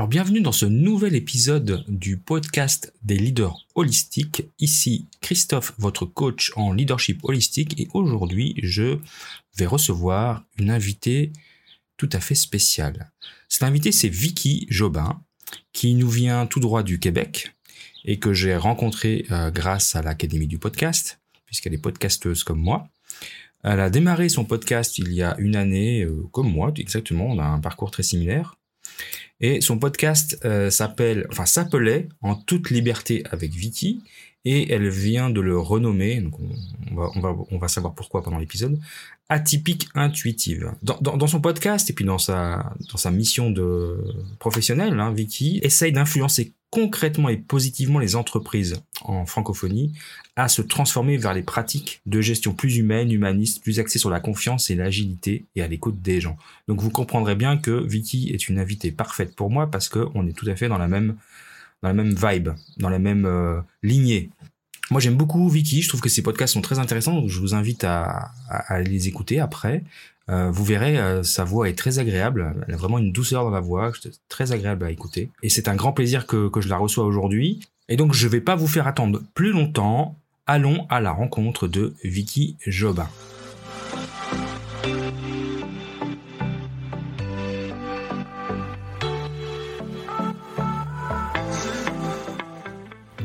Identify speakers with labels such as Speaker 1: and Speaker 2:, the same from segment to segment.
Speaker 1: Alors bienvenue dans ce nouvel épisode du podcast des leaders holistiques. Ici Christophe, votre coach en leadership holistique et aujourd'hui je vais recevoir une invitée tout à fait spéciale. Cette invitée c'est Vicky Jobin qui nous vient tout droit du Québec et que j'ai rencontrée euh, grâce à l'Académie du podcast puisqu'elle est podcasteuse comme moi. Elle a démarré son podcast il y a une année, euh, comme moi, exactement. On a un parcours très similaire. Et son podcast euh, s'appelle, s'appelait En toute liberté avec Vicky, et elle vient de le renommer. On, va, savoir pourquoi pendant l'épisode. Atypique intuitive. Dans, son podcast et puis dans sa dans sa mission de professionnelle, hein, Vicky essaye d'influencer concrètement et positivement les entreprises en francophonie à se transformer vers les pratiques de gestion plus humaines, humanistes, plus axées sur la confiance et l'agilité et à l'écoute des gens. Donc vous comprendrez bien que Vicky est une invitée parfaite pour moi parce qu'on est tout à fait dans la même dans la même vibe, dans la même euh, lignée. Moi j'aime beaucoup Vicky, je trouve que ses podcasts sont très intéressants, donc je vous invite à les écouter après. Euh, vous verrez, euh, sa voix est très agréable. Elle a vraiment une douceur dans la voix, très agréable à écouter. Et c'est un grand plaisir que, que je la reçois aujourd'hui. Et donc, je ne vais pas vous faire attendre plus longtemps. Allons à la rencontre de Vicky Jobin.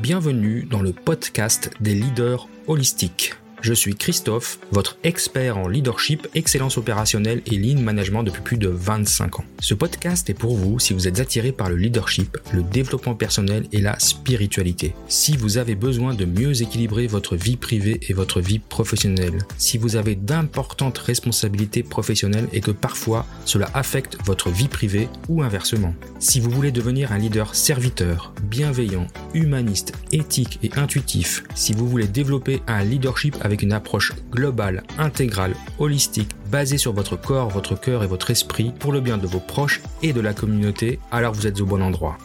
Speaker 1: Bienvenue dans le podcast des leaders holistiques. Je suis Christophe, votre expert en leadership, excellence opérationnelle et lean management depuis plus de 25 ans. Ce podcast est pour vous si vous êtes attiré par le leadership, le développement personnel et la spiritualité. Si vous avez besoin de mieux équilibrer votre vie privée et votre vie professionnelle. Si vous avez d'importantes responsabilités professionnelles et que parfois cela affecte votre vie privée ou inversement. Si vous voulez devenir un leader serviteur, bienveillant, humaniste, éthique et intuitif. Si vous voulez développer un leadership avec une approche globale, intégrale, holistique, basée sur votre corps, votre cœur et votre esprit pour le bien de vos proches et de la communauté, alors vous êtes au bon endroit.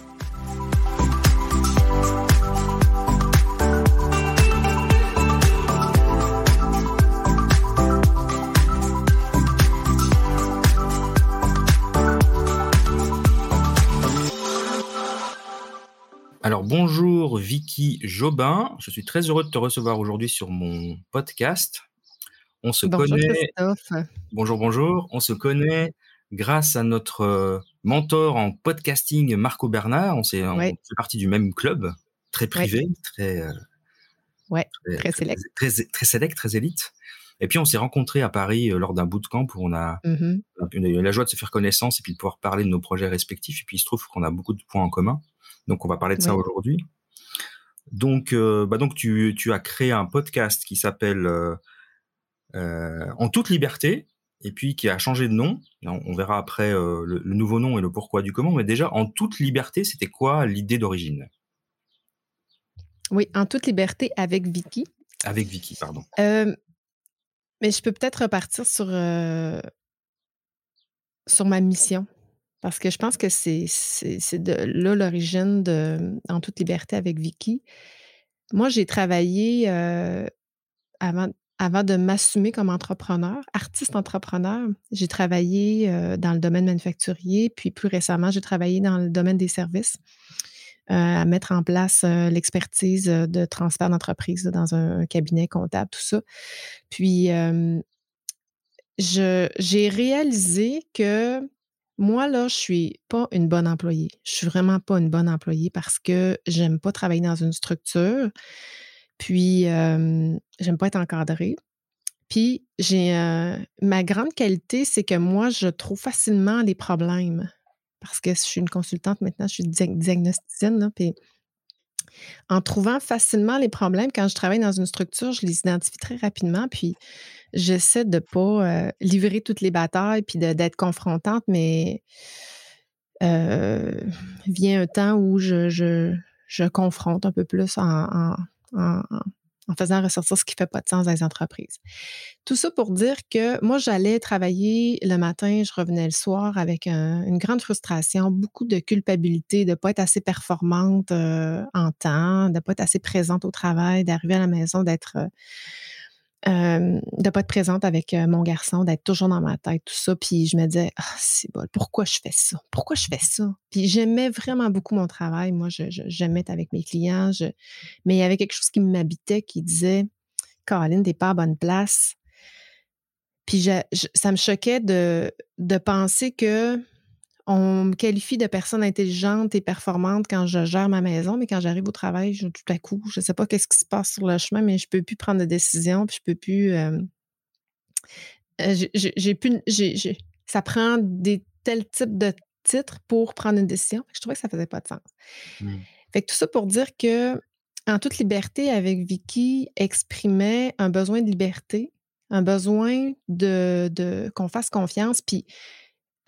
Speaker 1: Vicky Jobin, je suis très heureux de te recevoir aujourd'hui sur mon podcast. On se
Speaker 2: bonjour
Speaker 1: connaît.
Speaker 2: Christophe.
Speaker 1: Bonjour, bonjour. On se connaît grâce à notre euh, mentor en podcasting Marco Bernard. On, est,
Speaker 2: ouais.
Speaker 1: fait partie du même club, très privé,
Speaker 2: ouais.
Speaker 1: très, euh,
Speaker 2: ouais, très, très,
Speaker 1: select. Très, très, très, élite. Et puis on s'est rencontrés à Paris euh, lors d'un bootcamp où on a,
Speaker 2: mm -hmm.
Speaker 1: on a eu la joie de se faire connaissance et puis de pouvoir parler de nos projets respectifs. Et puis il se trouve qu'on a beaucoup de points en commun. Donc, on va parler de ça aujourd'hui. Donc, euh, bah donc tu, tu, as créé un podcast qui s'appelle euh, euh, En toute liberté, et puis qui a changé de nom. On, on verra après euh, le, le, nouveau nom et le pourquoi du comment. Mais déjà, En toute liberté, c'était quoi l'idée d'origine?
Speaker 2: Oui, En toute liberté avec Vicky.
Speaker 1: Avec Vicky, pardon.
Speaker 2: Mais je peux peut-être repartir sur, sur ma mission. Parce que je pense que c'est de là l'origine de En toute liberté avec Vicky. Moi, j'ai travaillé euh, avant, avant de m'assumer comme entrepreneur, artiste entrepreneur. J'ai travaillé euh, dans le domaine manufacturier, puis plus récemment, j'ai travaillé dans le domaine des services, euh, à mettre en place l'expertise de transfert d'entreprise dans un, un, cabinet comptable, tout ça. Puis, j'ai réalisé que moi, là, je suis pas une bonne employée. Je suis vraiment pas une bonne employée parce que j'aime pas travailler dans une structure. Puis, j'aime pas être encadrée. Puis, j'ai ma grande qualité, c'est que moi, je trouve facilement les problèmes parce que je suis une consultante maintenant, je suis diagnosticienne. Là, puis, en trouvant facilement les problèmes, quand je travaille dans une structure, je les identifie très rapidement. Puis, j'essaie de ne pas euh, livrer toutes les batailles puis d'être confrontante, mais euh, vient un temps où je, confronte un peu plus en, en, faisant ressortir ce qui ne fait pas de sens dans les entreprises. Tout ça pour dire que moi, j'allais travailler le matin, je revenais le soir avec un, une grande frustration, beaucoup de culpabilité de ne pas être assez performante euh, en temps, de ne pas être assez présente au travail, d'arriver à la maison, d'être de ne pas être présente avec mon garçon, d'être toujours dans ma tête, tout ça. Puis je me disais, ah, c'est bon, pourquoi je fais ça? Pourquoi je fais ça? Puis j'aimais vraiment beaucoup mon travail. Moi, j'aimais être avec mes clients. Mais il y avait quelque chose qui m'habitait qui disait, Caroline, t'es pas à bonne place. Puis ça me choquait de, de penser que on me qualifie de personne intelligente et performante quand je gère ma maison, mais quand j'arrive au travail, tout à coup, je ne sais pas qu'est-ce qui se passe sur le chemin, mais je ne peux plus prendre de décision, puis je peux plus. Euh, euh, j'ai plus. ça prend des tels types de titres pour prendre une décision. Je trouvais que ça ne faisait pas de sens. Mmh. Fait que tout ça pour dire que en toute liberté, avec Vicky, exprimait un besoin de liberté, un besoin de, de qu'on fasse confiance, puis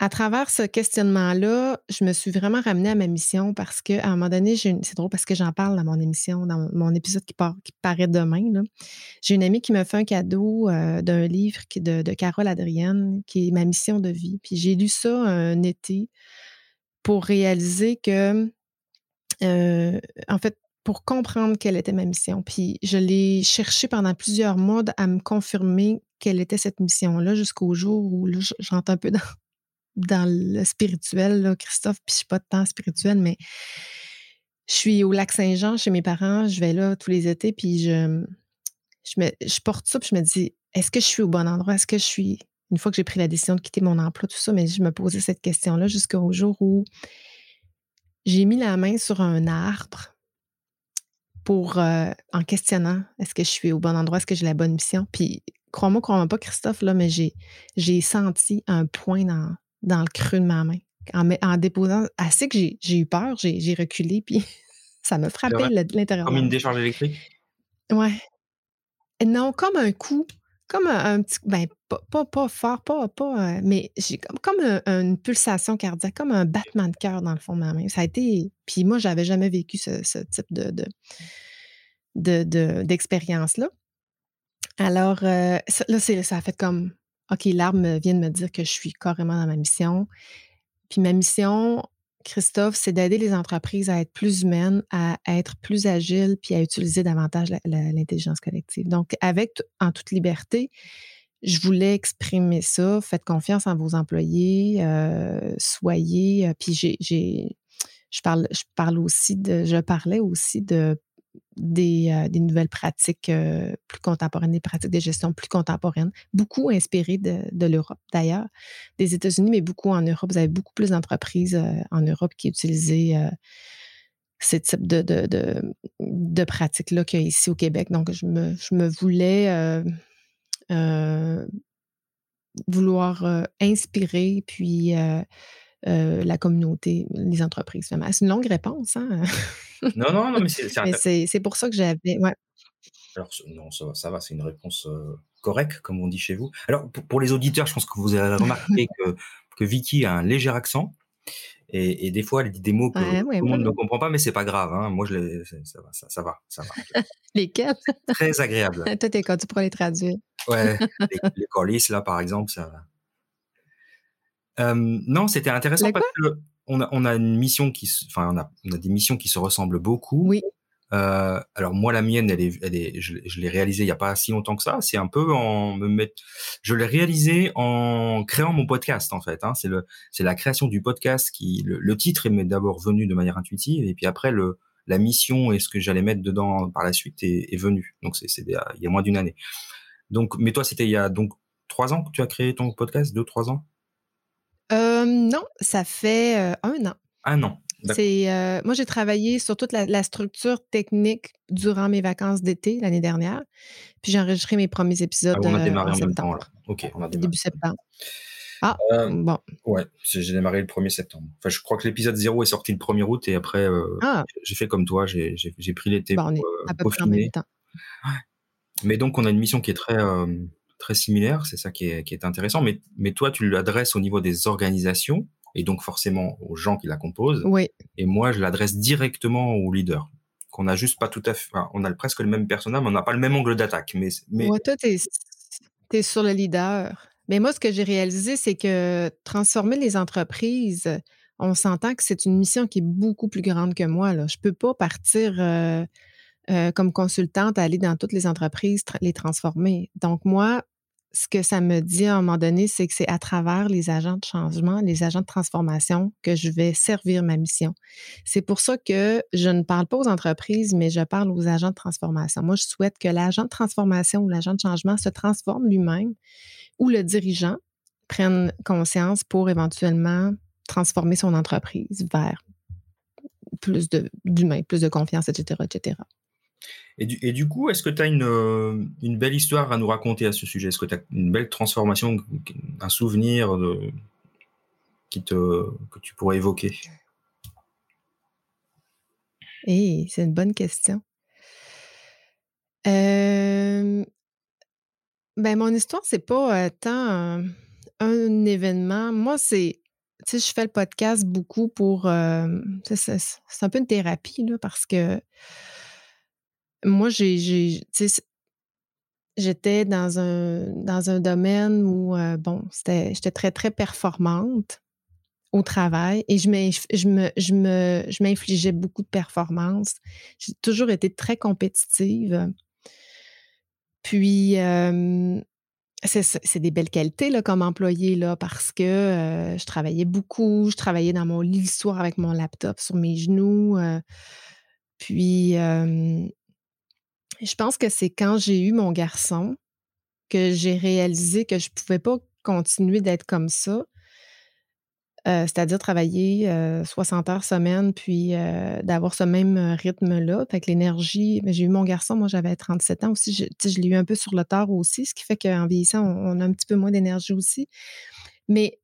Speaker 2: à travers ce questionnement-là, je me suis vraiment ramenée à ma mission parce qu'à un moment donné, c'est drôle parce que j'en parle dans mon émission, dans mon épisode qui, paraît demain. J'ai une amie qui me fait un cadeau euh, d'un livre de, de, Carole Adrienne, qui est Ma mission de vie. Puis j'ai lu ça un été pour réaliser que, euh, en fait, pour comprendre quelle était ma mission. Puis je l'ai cherché pendant plusieurs mois à me confirmer quelle était cette mission-là jusqu'au jour où je rentre un peu dans, dans le spirituel, Christophe, puis je suis pas de temps spirituel, mais je suis au lac Saint-Jean chez mes parents, je vais là tous les étés, puis je, je, me, porte ça, puis je me dis, est-ce que je suis au bon endroit? Est-ce que je suis, une fois que j'ai pris la décision de quitter mon emploi, tout ça, mais je me posais cette question-là jusqu'au jour où j'ai mis la main sur un arbre pour, euh, en questionnant, est-ce que je suis au bon endroit, est-ce que j'ai la bonne mission? Puis, crois-moi, crois-moi pas, Christophe, là, mais j'ai senti un point dans, dans le creux de ma main. En, en déposant, assez que j'ai eu peur, j'ai reculé, puis ça me frappait l'intérieur.
Speaker 1: Comme une décharge électrique?
Speaker 2: Ouais. Non, comme un coup, comme un, petit, ben, pas, pas, fort, pas, pas, euh, mais j'ai comme, comme une pulsation cardiaque, comme un battement de cœur dans le fond de ma main. Ça a été, puis moi, j'avais jamais vécu ce, type de, de, d'expérience-là. Alors, euh, là, ça a fait comme OK, l'arbre vient de me dire que je suis carrément dans ma mission. Puis ma mission, Christophe, c'est d'aider les entreprises à être plus humaines, à, être plus agiles, puis à utiliser davantage l'intelligence collective. Donc, avec en toute liberté, je voulais exprimer ça. Faites confiance en vos employés, euh, soyez. Euh, puis j'ai, je parle, je parle aussi de, je parlais aussi de euh, des, nouvelles pratiques euh, plus contemporaines, des pratiques de gestion plus contemporaines, beaucoup inspirées de, l'Europe d'ailleurs, des États-Unis, mais beaucoup en Europe. Vous avez beaucoup plus d'entreprises euh, en Europe qui utilisent ce type de, de, pratiques-là qu'ici au Québec. Donc, je me, je me voulais vouloir inspirer, puis euh, la communauté, les entreprises. C'est une longue réponse. Hein?
Speaker 1: non, non, non, mais c'est
Speaker 2: C'est pour ça que j'avais. Ouais.
Speaker 1: Alors, non, ça, va, c'est une réponse euh, correcte, comme on dit chez vous. Alors, pour, les auditeurs, je pense que vous avez remarqué que, que Vicky a un léger accent. Et, des fois, elle dit des mots que tout le monde ne comprend pas, mais c'est pas grave. Hein. Moi, je ça, va, ça, va, ça va.
Speaker 2: Lesquels
Speaker 1: Très agréable.
Speaker 2: Toi, t'es quand tu pourras les traduire.
Speaker 1: Ouais, les, les colis, là, par exemple, ça va non, c'était intéressant parce que on a, on a une mission qui, enfin, on a, on a des missions qui se ressemblent beaucoup.
Speaker 2: Oui.
Speaker 1: Euh, alors moi, la mienne, elle est, elle est, je, l'ai réalisée il y a pas si longtemps que ça. C'est un peu en me mettre, je l'ai réalisé en créant mon podcast en fait. Hein. C'est le, c'est la création du podcast qui, le, titre est d'abord venu de manière intuitive et puis après le, la mission et ce que j'allais mettre dedans par la suite est, est venu. Donc c'est, c'est il y a moins d'une année. Donc, mais toi, c'était il y a donc trois ans que tu as créé ton podcast, deux, trois ans?
Speaker 2: Non, ça fait un an.
Speaker 1: Un an.
Speaker 2: C'est moi j'ai travaillé sur toute la, structure technique durant mes vacances d'été l'année dernière. Puis j'ai enregistré mes premiers ah, épisodes
Speaker 1: on a démarré en, septembre. Ok, on a
Speaker 2: démarré. Début septembre. Ah, bon.
Speaker 1: Ouais, j'ai démarré le 1er septembre. Enfin, je crois que l'épisode 0 est sorti le 1er août et après, ah. j'ai fait comme toi, j'ai pris l'été
Speaker 2: bon, pour à peu près en même temps.
Speaker 1: Mais donc, on a une mission qui est très, très similaire, c'est ça qui est, qui est, intéressant. Mais, mais toi, tu l'adresses au niveau des organisations et donc forcément aux gens qui la composent.
Speaker 2: Oui.
Speaker 1: Et moi, je l'adresse directement aux leaders. Qu'on a juste pas tout à fait, on a presque le même personnage, mais on n'a pas le même angle d'attaque. Mais, mais...
Speaker 2: toi, tu es, sur le leader. Mais moi, ce que j'ai réalisé, c'est que transformer les entreprises, on s'entend que c'est une mission qui est beaucoup plus grande que moi. Là. Je peux pas partir. Euh, comme consultante à aller dans toutes les entreprises, les transformer. Donc, moi, ce que ça me dit à un moment donné, c'est que c'est à travers les agents de changement, les agents de transformation, que je vais servir ma mission. C'est pour ça que je ne parle pas aux entreprises, mais je parle aux agents de transformation. Moi, je souhaite que l'agent de transformation ou l'agent de changement se transforme lui-même ou le dirigeant prenne conscience pour éventuellement transformer son entreprise vers plus d'humains, plus de confiance, etc., etc.
Speaker 1: Et du, coup, est-ce que tu as euh, une, belle histoire à nous raconter à ce sujet? Est-ce que tu as une belle transformation, un souvenir qui te, que tu pourrais évoquer?
Speaker 2: Eh, c'est une bonne question. Euh, ben, mon histoire, c'est pas euh, tant un, événement. Moi, c'est. Tu sais, je fais le podcast beaucoup pour. c'est un peu une thérapie, là, parce que moi, j'ai, j'étais dans un, dans un domaine où, euh, bon, c'était, j'étais très, très performante au travail et je, je, me, je, me, je m'infligeais beaucoup de performances. J'ai toujours été très compétitive. Puis, c'est, des belles qualités là, comme employée là, parce que euh, je travaillais beaucoup, je travaillais dans mon lit le soir avec mon laptop sur mes genoux. Euh, puis, je pense que c'est quand j'ai eu mon garçon que j'ai réalisé que je ne pouvais pas continuer d'être comme ça. Euh, c'est-à-dire travailler 60 euh, heures semaine, puis euh, d'avoir ce même rythme-là. Fait que l'énergie, mais j'ai eu mon garçon, moi j'avais 37 ans aussi, je, l'ai eu un peu sur le tard aussi, ce qui fait qu'en vieillissant, on, a un petit peu moins d'énergie aussi. Mais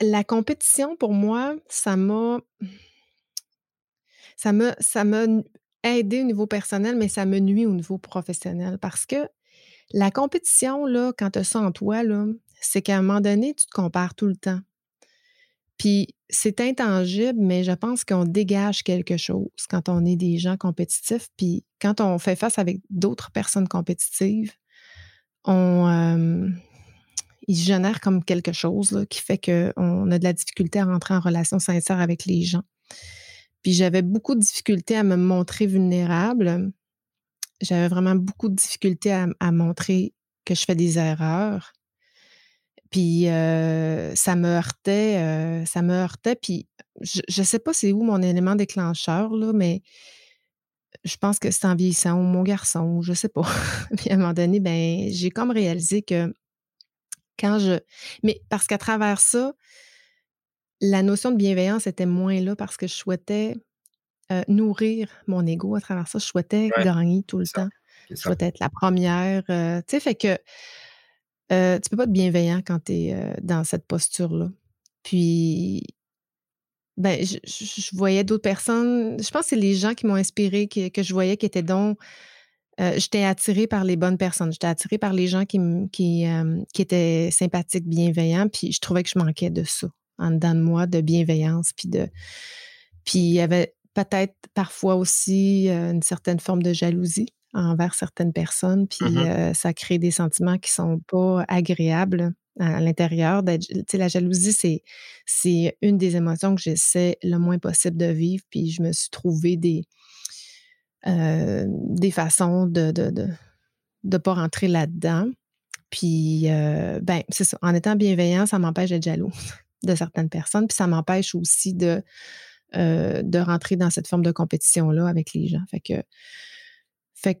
Speaker 2: la compétition, pour moi, ça. Ça m'a, ça m'a aider au niveau personnel, mais ça me nuit au niveau professionnel parce que la compétition, là, quand tu as ça en toi, c'est qu'à un moment donné, tu te compares tout le temps. Puis c'est intangible, mais je pense qu'on dégage quelque chose quand on est des gens compétitifs. Puis quand on fait face avec d'autres personnes compétitives, on, euh, il génère comme quelque chose qui fait qu'on a de la difficulté à rentrer en relation sincère avec les gens. Puis j'avais beaucoup de difficultés à me montrer vulnérable. J'avais vraiment beaucoup de difficultés à, montrer que je fais des erreurs. Puis euh, ça me heurtait, euh, ça me heurtait. Puis je ne sais pas c'est où mon élément déclencheur, là, mais je pense que c'est en vieillissant ou mon garçon, je sais pas. puis à un moment donné, ben, j'ai comme réalisé que quand je. Mais parce qu'à travers ça, la notion de bienveillance était moins là parce que je souhaitais euh, nourrir mon ego à travers ça. Je souhaitais gagner tout le temps. Je souhaitais être la première. Euh, tu sais, fait que euh, tu peux pas être bienveillant quand tu es dans cette posture-là. Puis, ben, je, voyais d'autres personnes. Je pense que c'est les gens qui m'ont inspiré, que, que, je voyais qui étaient donc. J'étais attirée par les bonnes personnes. J'étais attirée par les gens qui, qui, qui étaient sympathiques, bienveillants. Puis je trouvais que je manquais de ça en dedans de moi de bienveillance. Puis de. Puis il y avait peut-être parfois aussi euh, une certaine forme de jalousie envers certaines personnes. Puis mmh euh, ça crée des sentiments qui sont pas agréables à, l'intérieur. La jalousie, c'est, c'est une des émotions que j'essaie le moins possible de vivre. Puis je me suis trouvé des, euh, des façons de ne de, de, pas rentrer là-dedans. Puis, ben, c'est ça. En étant bienveillant, ça m'empêche d'être jaloux de certaines personnes. Puis ça m'empêche aussi de, euh, de rentrer dans cette forme de compétition-là avec les gens. Fait que, fait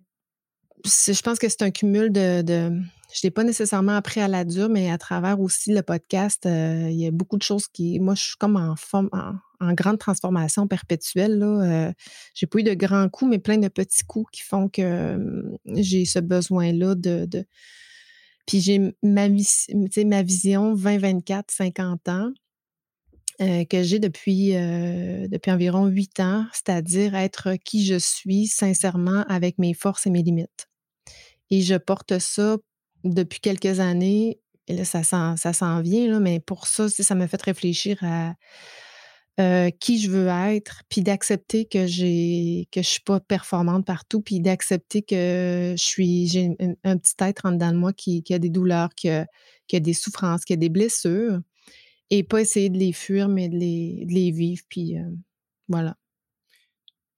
Speaker 2: je pense que c'est un cumul de, je l'ai pas nécessairement appris à la dure, mais à travers aussi le podcast, euh, il y a beaucoup de choses qui. Moi, je suis comme en forme, en, grande transformation perpétuelle. Euh, j'ai pas eu de grands coups, mais plein de petits coups qui font que hum, j'ai ce besoin-là de, puis j'ai ma, ma vision 20, 24, 50 ans euh, que j'ai depuis, euh, depuis environ huit ans, c'est-à-dire être qui je suis sincèrement avec mes forces et mes limites. Et je porte ça depuis quelques années. Et là, ça s'en vient, là, mais pour ça, ça me fait réfléchir à euh, qui je veux être, puis d'accepter que j'ai que je suis pas performante partout, puis d'accepter que je suis j'ai un, petit être en dedans de moi qui, a des douleurs, qui a, des souffrances, qui a des blessures, et pas essayer de les fuir, mais de les, vivre, puis euh, voilà.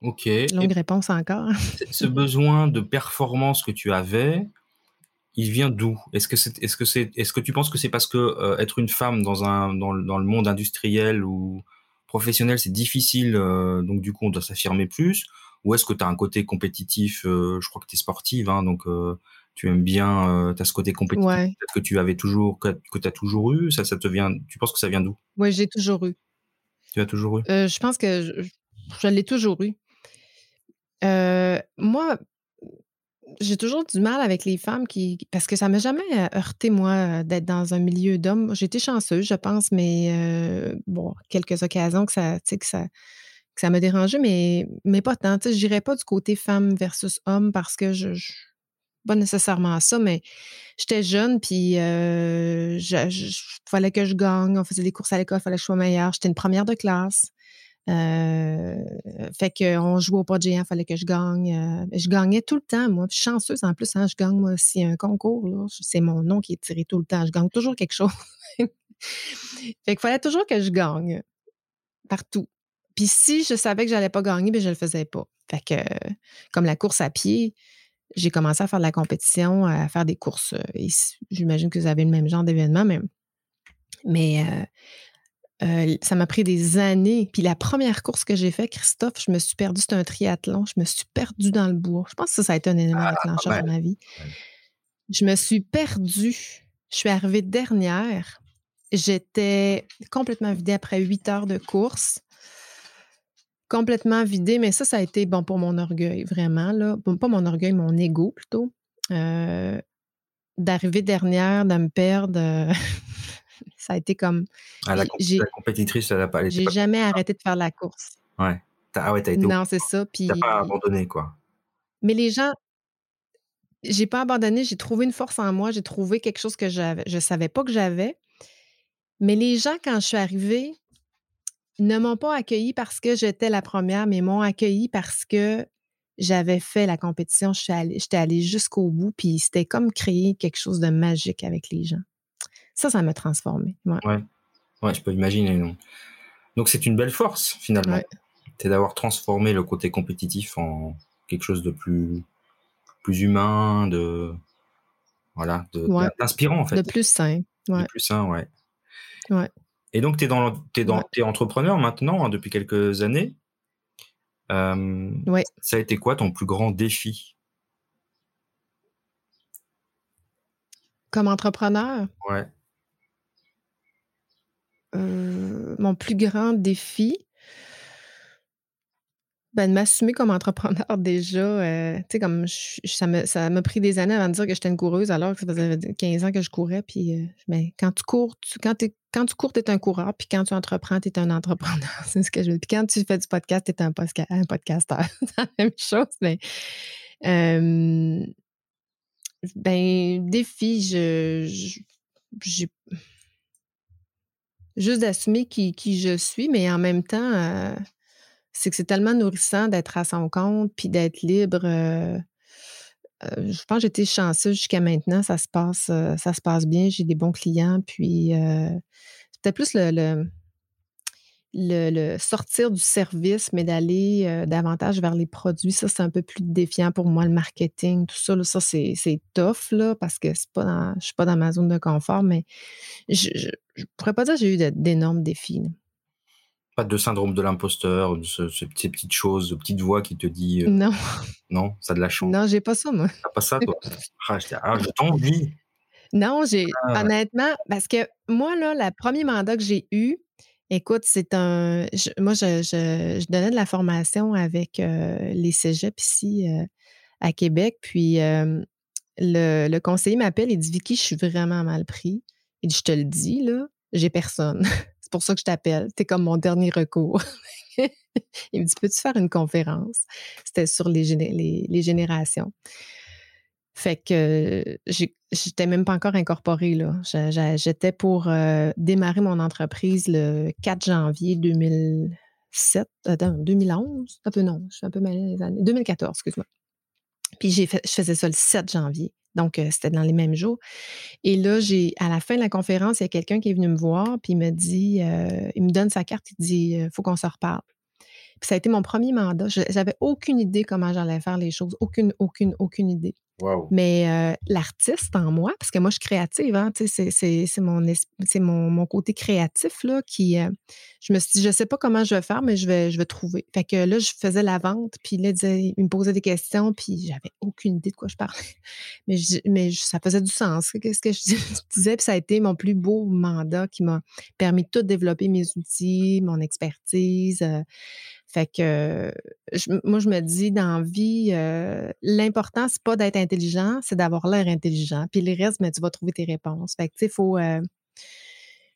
Speaker 1: OK.
Speaker 2: Longue réponse encore.
Speaker 1: ce besoin de performance que tu avais, il vient d'où? Est-ce que c'est, est-ce que c'est, est-ce que tu penses que c'est parce que euh, être une femme dans un dans, dans, le monde industriel ou professionnel c'est difficile, euh, donc du coup on doit s'affirmer plus, ou est-ce que tu as un côté compétitif euh, Je crois que tu es sportive, hein, donc tu aimes bien, tu as ce côté compétitif que tu avais toujours que, tu as toujours eu. Ça, ça te vient Tu penses que ça vient d'où?
Speaker 2: Oui, j'ai toujours eu.
Speaker 1: Tu as toujours eu?
Speaker 2: Je pense que je, je l'ai toujours eu. moi, j'ai toujours du mal avec les femmes qui. Parce que ça m'a jamais euh, heurté, moi, euh, d'être dans un milieu d'hommes. Été chanceuse, je pense, mais euh, bon, quelques occasions que ça, que ça, que ça m'a dérangé, mais, mais pas tant. Je n'irais pas du côté femme versus homme parce que je. je pas nécessairement ça, mais j'étais jeune, puis il fallait que je gagne. On faisait des courses à l'école, il fallait que je sois meilleure. J'étais une première de classe. Euh, fait qu'on jouait au pas de géant, fallait que je gagne. Euh, je gagnais tout le temps, moi. Chanceuse en plus, hein, je gagne moi aussi un concours. C'est mon nom qui est tiré tout le temps. Je gagne toujours quelque chose. fait qu'il fallait toujours que je gagne. Partout. Puis si je savais que j'allais pas gagner, ben je le faisais pas. Fait que, comme la course à pied, j'ai commencé à faire de la compétition, à faire des courses. Euh, j'imagine que vous avez le même genre d'événement, mais, mais ça m'a pris des années. Puis la première course que j'ai faite, Christophe, je me suis perdue. C'était un triathlon. Je me suis perdue dans le bois. Je pense que ça, ça a été un élément ah, déclencheur dans ma vie. Je me suis perdue. Je suis arrivée dernière. J'étais complètement vidée après huit heures de course. Complètement vidée, mais ça, ça a été bon pour mon orgueil, vraiment. Là. Bon, pas mon orgueil, mon ego plutôt. Euh, d'arriver dernière, de me perdre. Euh, ça a été comme.
Speaker 1: Ah, la, compétitrice, elle n'a pas.
Speaker 2: J'ai jamais arrêté de faire la course.
Speaker 1: Ouais. ah ouais, t'as été.
Speaker 2: Non, c'est ça. Puis.
Speaker 1: T'as pas abandonné, quoi.
Speaker 2: Mais les gens. J'ai pas abandonné, j'ai trouvé une force en moi, j'ai trouvé quelque chose que j'avais, je savais pas que j'avais. Mais les gens, quand je suis arrivée, ne m'ont pas accueilli parce que j'étais la première, mais m'ont accueilli parce que j'avais fait la compétition, j'étais allée, allée jusqu'au bout, puis c'était comme créer quelque chose de magique avec les gens. Ça, ça m'a transformé. Ouais.
Speaker 1: ouais. je peux imaginer. Donc, c'est une belle force, finalement. C'est d'avoir transformé le côté compétitif en quelque chose de plus, plus humain, de. Voilà, d'inspirant, en fait.
Speaker 2: De plus sain. De
Speaker 1: plus sain, ouais.
Speaker 2: Ouais.
Speaker 1: Et donc, tu es, dans, es, dans, es entrepreneur maintenant, hein, depuis quelques années. Euh,
Speaker 2: ouais.
Speaker 1: Ça a été quoi ton plus grand défi?
Speaker 2: Comme entrepreneur?
Speaker 1: Ouais.
Speaker 2: Euh, mon plus grand défi, ben, de m'assumer comme entrepreneur déjà. Euh, tu sais, comme ça m'a ça pris des années avant de dire que j'étais une coureuse alors que ça faisait 15 ans que je courais. Puis, euh, ben, quand tu cours, tu, quand, quand tu cours, tu es un coureur. Puis quand tu entreprends, tu es un entrepreneur. c'est ce que je veux Puis quand tu fais du podcast, tu es un, un podcasteur. c'est la même chose. Mais, ben, défi, je, j'ai juste d'assumer qui, je suis, mais en même temps, euh, c'est que c'est tellement nourrissant d'être à son compte puis d'être libre. Euh, euh, je pense que j'étais chanceuse jusqu'à maintenant. Ça se passe, ça se passe bien. J'ai des bons clients. Puis peut-être plus le, sortir du service, mais d'aller euh, davantage vers les produits, ça, c'est un peu plus défiant pour moi, le marketing, tout ça. ça, c'est, tough, là, parce que c'est pas dans, je suis pas dans ma zone de confort, mais je, ne pourrais pas dire que j'ai eu d'énormes défis.
Speaker 1: Pas de syndrome de l'imposteur, ce, ces petites choses, de petites voix qui te dit. Euh,
Speaker 2: non.
Speaker 1: Non, ça de la chance.
Speaker 2: Non, j'ai pas ça, moi.
Speaker 1: T'as pas ça, toi? ah, ah, je t'envie.
Speaker 2: Non, j'ai honnêtement, parce que moi, là, le premier mandat que j'ai eu, Écoute, c'est un. moi, je, donnais de la formation avec les cégeps ici à Québec. Puis le, conseiller m'appelle et dit Vicky, je suis vraiment mal pris. Il dit Je te le dis, là, j'ai personne. c'est pour ça que je t'appelle. Tu es comme mon dernier recours. Il me dit Peux-tu faire une conférence? C'était sur les, les, les générations. Fait que j'étais même pas encore incorporée. Là. J'étais pour euh, démarrer mon entreprise le 4 janvier 2007, attends, 2011, un peu non, je suis un peu mal les années, 2014, excuse-moi. Puis fait, je faisais ça le 7 janvier. Donc, euh, c'était dans les mêmes jours. Et là, j'ai, à la fin de la conférence, il y a quelqu'un qui est venu me voir, puis il me dit, euh, il me donne sa carte, il dit, faut qu'on se reparle. Puis ça a été mon premier mandat. J'avais aucune idée comment j'allais faire les choses. Aucune, aucune, aucune idée. Mais euh, l'artiste en moi, parce que moi, je suis créative, hein, c'est mon, mon, mon, côté créatif là, qui. Euh, je me suis dit, je ne sais pas comment je vais faire, mais je vais, je vais trouver. Fait que là, je faisais la vente, puis là, il me posait des questions, puis j'avais aucune idée de quoi je parlais. Mais, mais ça faisait du sens. Qu'est-ce que je disais? Puis ça a été mon plus beau mandat qui m'a permis de tout développer mes outils, mon expertise. Euh, fait que moi, je me dis dans vie, l'important, c'est pas d'être intelligent, c'est d'avoir l'air intelligent. Puis le reste, mais ben, tu vas trouver tes réponses. Fait que, tu sais, il faut, euh,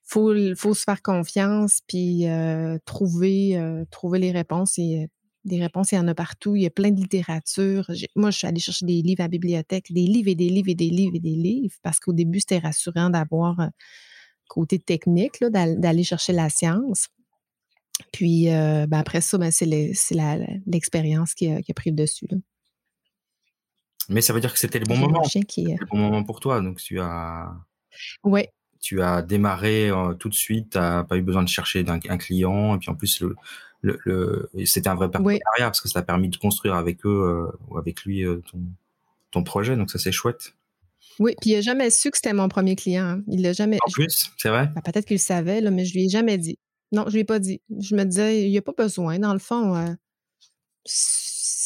Speaker 2: faut, faut, se faire confiance, puis euh, trouver, trouver les réponses. Et, des réponses, il y en a partout. Il y a plein de littérature. Moi, je suis allée chercher des livres à la bibliothèque, des livres et des livres et des livres et des livres, parce qu'au début, c'était rassurant d'avoir côté technique, d'aller chercher la science. Puis euh, ben après ça, ben c'est l'expérience qui, a, pris le dessus.
Speaker 1: Mais ça veut dire que c'était le bon moment. le bon moment pour toi. Donc tu as.
Speaker 2: Ouais.
Speaker 1: Tu as démarré euh, tout de suite, tu n'as pas eu besoin de chercher un, un, client. Et puis en plus, le, le, c'était un vrai partenariat parce que ça t'a permis de construire avec eux euh, ou avec lui ton, ton, projet. Donc ça, c'est chouette.
Speaker 2: Oui, puis il n'a jamais su que c'était mon premier client. Hein. Il l'a jamais.
Speaker 1: En plus, c'est vrai?
Speaker 2: Ben, peut-être qu'il le savait, là, mais je lui ai jamais dit. Non, je lui ai pas dit. Je me disais, il n'y a pas besoin. Dans le fond, euh,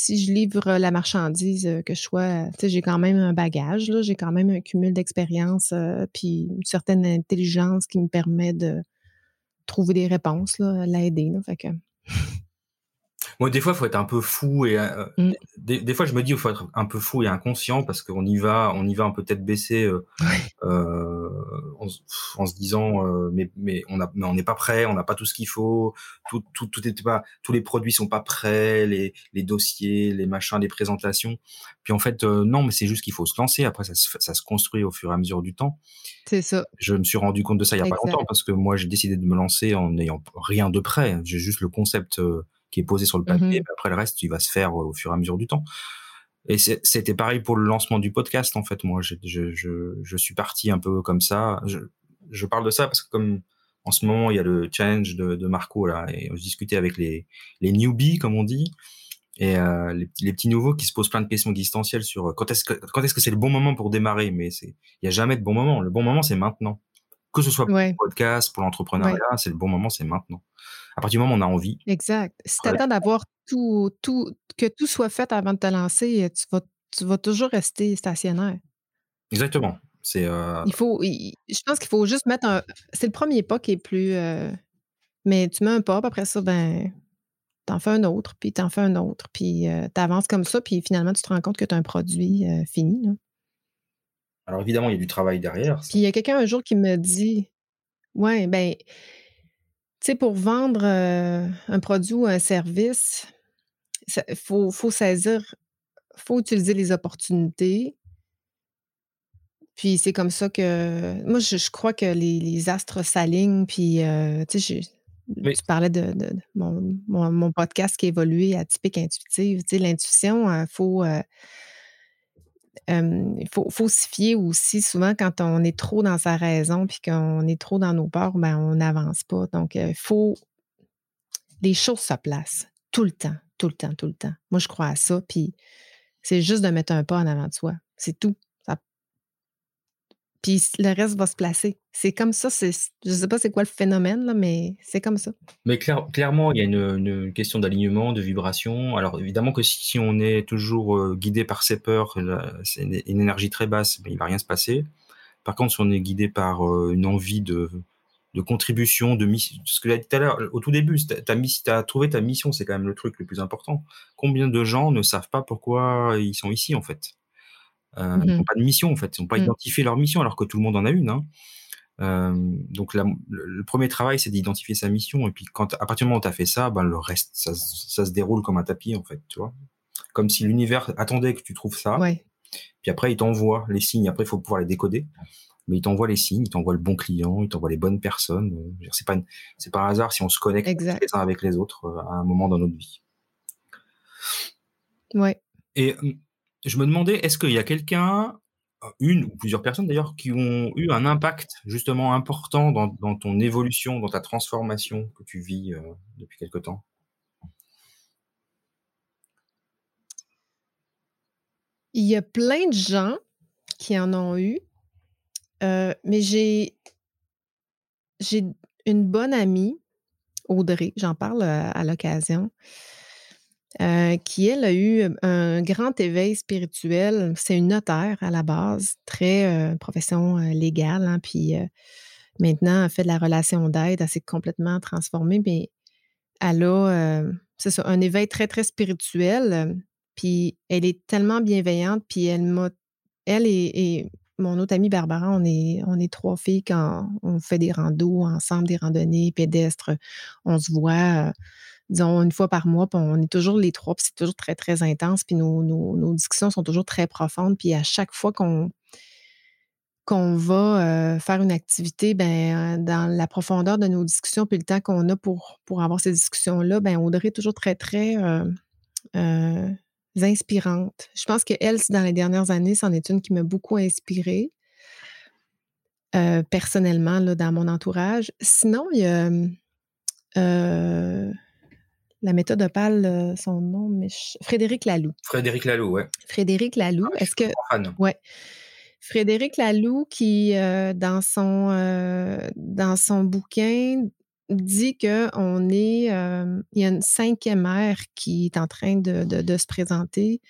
Speaker 2: si je livre la marchandise, euh, que je sois, tu sais, j'ai quand même un bagage, là, j'ai quand même un cumul d'expérience, euh, puis une certaine intelligence qui me permet de trouver des réponses, là, l'aider. Fait que
Speaker 1: moi, des fois, il faut être un peu fou et euh, mmh. des, fois, je me dis, il faut être un peu fou et inconscient parce qu'on y va, on y va un peu tête baissée, euh, euh, en, se disant, mais mais on a, mais on n'est pas prêt, on n'a pas tout ce qu'il faut, tout tout tout est pas, tous les produits sont pas prêts, les les dossiers, les machins, les présentations. Puis en fait, non, mais c'est juste qu'il faut se lancer. Après, ça se, ça se construit au fur et à mesure du temps.
Speaker 2: C'est ça.
Speaker 1: Je me suis rendu compte de ça il y a pas longtemps parce que moi, j'ai décidé de me lancer en n'ayant rien de prêt. J'ai juste le concept qui est posé sur le papier. Mmh après, le reste, il va se faire au fur et à mesure du temps. Et c'était pareil pour le lancement du podcast, en fait. Moi, je, je, je, je suis parti un peu comme ça. Je, parle de ça parce que comme en ce moment, il y a le challenge de, de Marco, là, et je discutais avec les, les newbies, comme on dit, et euh, les, les, petits nouveaux qui se posent plein de questions existentielles sur quand est-ce que quand est-ce que c'est le bon moment pour démarrer? Mais il y a jamais de bon moment. Le bon moment, c'est maintenant. Que ce soit pour le podcast, pour l'entrepreneuriat, c'est le bon moment, c'est maintenant. À partir du moment où on a envie.
Speaker 2: Exact. Si tu attends d'avoir tout, tout, que tout soit fait avant de te lancer, tu vas, tu vas toujours rester stationnaire.
Speaker 1: Exactement. C'est. Euh
Speaker 2: il faut. je pense qu'il faut juste mettre un. C'est le premier pas qui est plus. Euh, mais tu mets un pas, puis après ça, ben, t'en fais un autre, puis t'en fais un autre, puis euh, tu avances comme ça, puis finalement, tu te rends compte que tu as un produit fini. Là.
Speaker 1: Alors évidemment, il y a du travail derrière.
Speaker 2: Puis il y a quelqu'un un jour qui me dit Ouais, ben, sais, pour vendre un produit ou un service, il faut, faut saisir, faut utiliser les opportunités. Puis c'est comme ça que. Moi, je, crois que les, astres s'alignent. Puis, tu sais, tu parlais de, mon, mon, podcast qui évolué à typique intuitive. Tu sais, l'intuition, il faut il faut, se fier aussi. Souvent, quand on est trop dans sa raison puis qu'on est trop dans nos peurs, ben, on n'avance pas. Donc, il faut. Les choses se placent tout le temps, tout le temps, tout le temps. Moi, je crois à ça. Puis, c'est juste de mettre un pas en avant de soi. C'est tout. Puis le reste va se placer. C'est comme ça. je ne sais pas c'est quoi le phénomène, là, mais c'est comme ça.
Speaker 1: Mais clairement, il y a une, question d'alignement, de vibration. Alors évidemment que si, on est toujours guidé par ses peurs, c'est une, énergie très basse, mais il va rien se passer. Par contre, si on est guidé par une envie de, contribution, de mission, ce que j'ai dit tout à l'heure, au tout début, tu as trouvé ta mission, c'est quand même le truc le plus important. Combien de gens ne savent pas pourquoi ils sont ici, en fait? Euh, Ils n'ont mmh pas de mission en fait, ils n'ont pas mmh. identifié leur mission alors que tout le monde en a une. Hein. Euh, donc le, premier travail, c'est d'identifier sa mission. Et puis quand à partir du moment où tu as fait ça, ben le reste, ça, ça, se déroule comme un tapis en fait, tu vois. Comme si l'univers attendait que tu trouves ça.
Speaker 2: Ouais.
Speaker 1: Puis après, il t'envoie les signes. Après, il faut pouvoir les décoder. Mais il t'envoie les signes, il t'envoie le bon client, il t'envoie les bonnes personnes. C'est pas c'est pas un hasard si on se connecte les uns avec les autres euh, à un moment dans notre vie.
Speaker 2: Ouais.
Speaker 1: Et hum, je me demandais, est-ce qu'il y a quelqu'un, euh, une ou plusieurs personnes d'ailleurs, qui ont eu un impact justement important dans, ton évolution, dans ta transformation que tu vis euh, depuis quelque temps?
Speaker 2: Il y a plein de gens qui en ont eu, euh, mais j'ai une bonne amie, Audrey, j'en parle à l'occasion, euh, qui, elle, a eu un grand éveil spirituel. C'est une notaire à la base, très profession légale, hein, puis maintenant, elle fait de la relation d'aide, elle s'est complètement transformée, mais elle a, un éveil très, très spirituel. Puis elle est tellement bienveillante, puis elle m'a. Elle et, mon autre amie Barbara, on est, on est trois filles quand on fait des randos ensemble, des randonnées pédestres. On se voit, disons, une fois par mois, puis on est toujours les trois, puis c'est toujours très, très intense, puis nos, discussions sont toujours très profondes. Puis à chaque fois qu'on va faire une activité, ben, dans la profondeur de nos discussions, puis le temps qu'on a pour, pour avoir ces discussions-là, ben, Audrey est toujours très, très inspirantes. Je pense qu'elle, dans les dernières années, c'en est une qui m'a beaucoup inspirée. Euh, personnellement, là, dans mon entourage. Sinon, il y a euh, la méthode opale, euh, son nom, mais Frédéric Laloux.
Speaker 1: Frédéric Laloux, ouais.
Speaker 2: Frédéric Laloux, ah, est-ce que. Ouais. Frédéric Laloux, qui, dans, son, dans son bouquin, dit qu'on est, euh, il y a une cinquième ère qui est en train de, se présenter,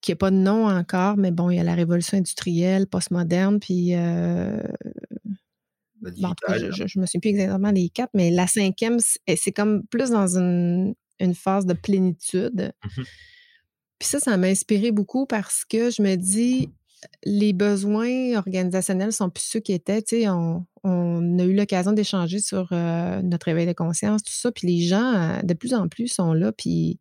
Speaker 2: qui n'a pas de nom encore, mais bon, il y a la révolution industrielle, postmoderne, puis euh, je, ne me souviens plus exactement les quatre, mais la cinquième, c'est comme plus dans une, phase de plénitude. Mmh puis ça, ça m'a inspiré beaucoup parce que je me dis, les besoins organisationnels sont plus ceux qui étaient. Tu sais, on, a eu l'occasion d'échanger sur euh, notre réveil de conscience, tout ça. Puis les gens, euh, de plus en plus, sont là, puis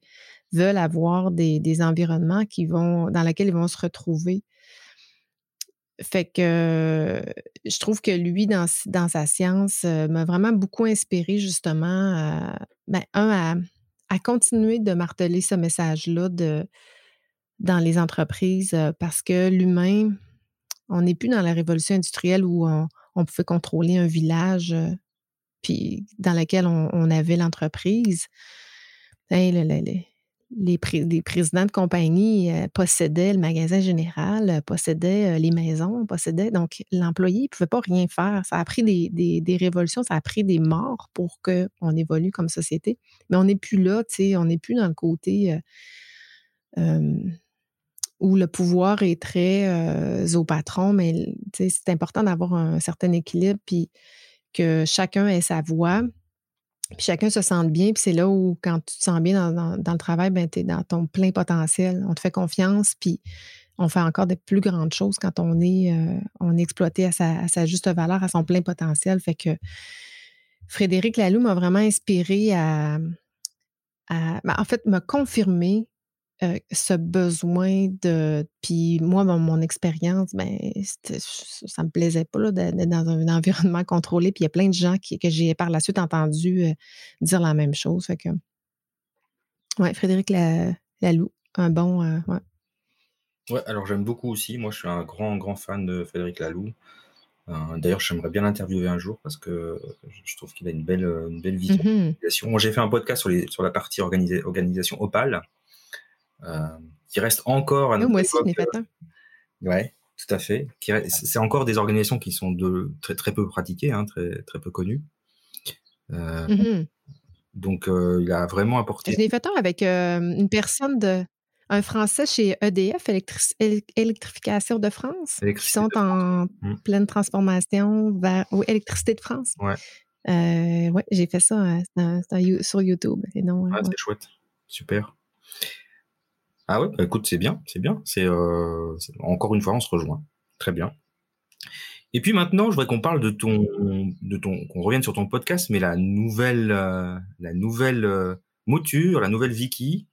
Speaker 2: veulent avoir des, environnements qui vont, dans lesquels ils vont se retrouver. Fait que je trouve que lui, dans, sa science, euh, m'a vraiment beaucoup inspiré justement, ben, un, à continuer de marteler ce message-là dans les entreprises parce que l'humain, on n'est plus dans la révolution industrielle où on, pouvait contrôler un village puis dans lequel on, avait l'entreprise. Les, présidents de compagnie possédaient le magasin général, possédaient les maisons, possédaient. Donc, l'employé ne pouvait pas rien faire. Ça a pris des, révolutions, ça a pris des morts pour qu'on évolue comme société. Mais on n'est plus là, on n'est plus dans le côté où le pouvoir est très euh, au patron, mais c'est important d'avoir un certain équilibre, puis que chacun ait sa voix, puis chacun se sente bien, puis c'est là où, quand tu te sens bien dans, le travail, ben, tu es dans ton plein potentiel. On te fait confiance, puis on fait encore des plus grandes choses quand on est, euh, on est exploité à sa, juste valeur, à son plein potentiel. Fait que Frédéric Laloux m'a vraiment inspiré à, ben, en fait, m'a confirmé euh, ce besoin de. Puis moi, mon, expérience, ben, ça me plaisait pas d'être dans un environnement contrôlé. Puis il y a plein de gens qui, que j'ai par la suite entendu euh, dire la même chose. Fait que. Ouais, Frédéric Laloux, un bon. Euh, ouais.
Speaker 1: ouais. alors j'aime beaucoup aussi. Moi, je suis un grand, grand fan de Frédéric Laloux. D'ailleurs, j'aimerais bien l'interviewer un jour parce que je trouve qu'il a une belle, une belle vision. Mmh moi, j'ai fait un podcast sur, les, sur la partie organisation Opal. Euh, qui reste encore à
Speaker 2: Moi aussi, je n'ai pas
Speaker 1: euh, Ouais, tout à fait. C'est encore des organisations qui sont de, très, très peu pratiquées, hein, très, très peu connues. Euh, mmh donc, il a vraiment apporté.
Speaker 2: Je l'ai fait avec une personne de. Un Français chez EDF, Électrification de France, qui sont en mmh. pleine transformation vers. Électricité de France.
Speaker 1: Ouais.
Speaker 2: ouais, j'ai fait ça sur YouTube. Et non,
Speaker 1: ah, c'est chouette. Super. Ah ouais, bah écoute, c'est bien, c'est bien. Euh, c'est encore une fois, on se rejoint. Très bien. Et puis maintenant, je voudrais qu'on parle de ton, de ton, qu'on revienne sur ton podcast, mais la nouvelle, euh, la nouvelle euh, mouture, la nouvelle Vicky.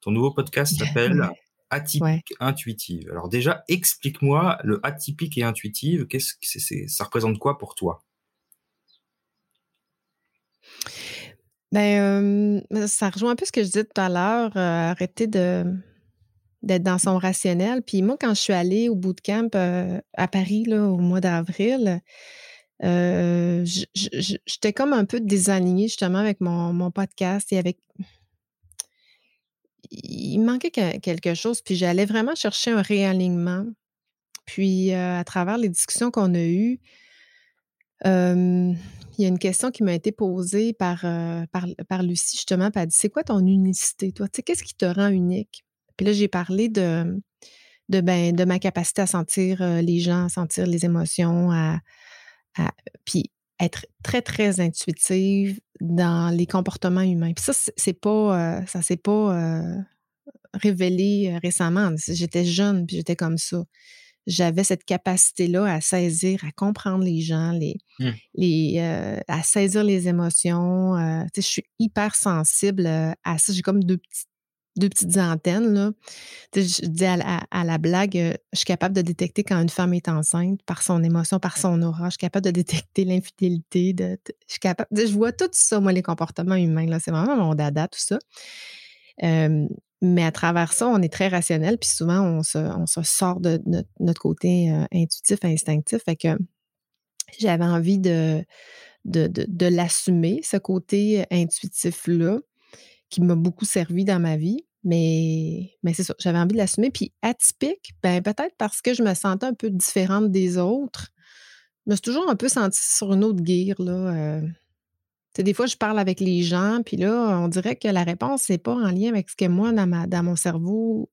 Speaker 1: Ton nouveau podcast s'appelle Atypique intuitive. Alors déjà, explique-moi le atypique et intuitive. Qu'est-ce que c'est, ça représente quoi pour toi?
Speaker 2: Ben, ça rejoint un peu ce que je disais tout à l'heure. arrêter de d'être dans son rationnel. Puis moi, quand je suis allée au bootcamp euh, à Paris là, au mois d'avril, euh, j'étais comme un peu désalignée justement avec mon, podcast et avec. il manquait quelque chose, puis j'allais vraiment chercher un réalignement. Puis, à travers les discussions qu'on a eues, il y a une question qui m'a été posée par, par, Lucie, justement, elle dit C'est quoi ton unicité, toi? Qu'est-ce qui te rend unique? Puis là, j'ai parlé de, de, ben, de ma capacité à sentir les gens, à sentir les émotions, à, puis être très, très intuitive dans les comportements humains. Puis ça, c'est pas, ça s'est pas révélé récemment. J'étais jeune, puis j'étais comme ça j'avais cette capacité-là à saisir, à comprendre les gens, les, mmh. les, euh, à saisir les émotions. Je suis hyper sensible à ça. J'ai comme deux petites, deux petites antennes. Là. Je dis à, la blague, je suis capable de détecter quand une femme est enceinte par son émotion, par son aura. Je suis capable de détecter l'infidélité. Je vois tout ça, moi, les comportements humains. Là. C'est vraiment mon dada, tout ça. Mais à travers ça, on est très rationnel, puis souvent, on se, sort de notre, côté euh, intuitif, instinctif. Fait que j'avais envie de, l'assumer, ce côté intuitif-là, qui m'a beaucoup servi dans ma vie. Mais, mais c'est ça, j'avais envie de l'assumer. Puis atypique, ben peut-être parce que je me sentais un peu différente des autres. Je me suis toujours un peu sentie sur une autre guire, là. Euh, des fois, je parle avec les gens, puis là, on dirait que la réponse n'est pas en lien avec ce que moi, dans, ma, dans mon cerveau,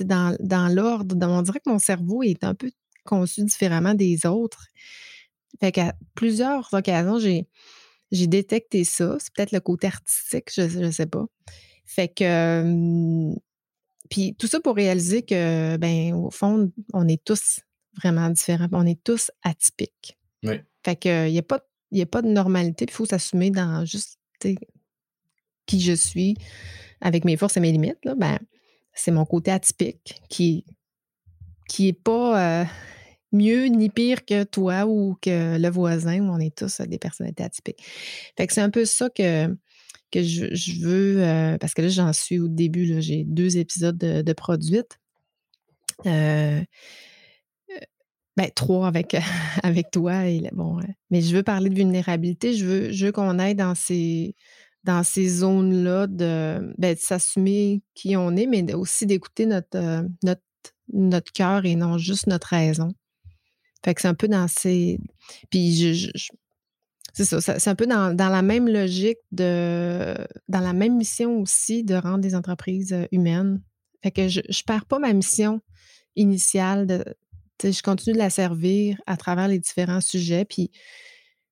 Speaker 2: dans, dans l'ordre, on dirait que mon cerveau est un peu conçu différemment des autres. Fait qu'à plusieurs occasions, j'ai, j'ai détecté ça. C'est peut-être le côté artistique, je ne sais pas. Fait que. puis tout ça pour réaliser que, ben, au fond, on est tous vraiment différents. On est tous atypiques.
Speaker 1: Oui.
Speaker 2: Fait qu'il n'y a pas de il n'y a pas de normalité, il faut s'assumer dans juste qui je suis avec mes forces et mes limites. Là, ben, c'est mon côté atypique qui qui est pas euh, mieux ni pire que toi ou que le voisin, où on est tous des personnalités atypiques. Fait que c'est un peu ça que, que je, veux, euh, parce que là, j'en suis au début, j'ai deux épisodes de, de. Euh, ben, trois avec, avec toi. Bon, mais je veux parler de vulnérabilité. Je veux, je veux qu'on aille dans ces, dans ces zones-là de, ben, s'assumer qui on est, mais aussi d'écouter notre, euh, notre, notre cœur et non juste notre raison. Fait que c'est un peu dans ces. Puis je, c'est ça, c'est un peu dans, dans, la même logique de. dans la même mission aussi de rendre des entreprises humaines. Fait que je ne perds pas ma mission initiale de, je continue de la servir à travers les différents sujets. Puis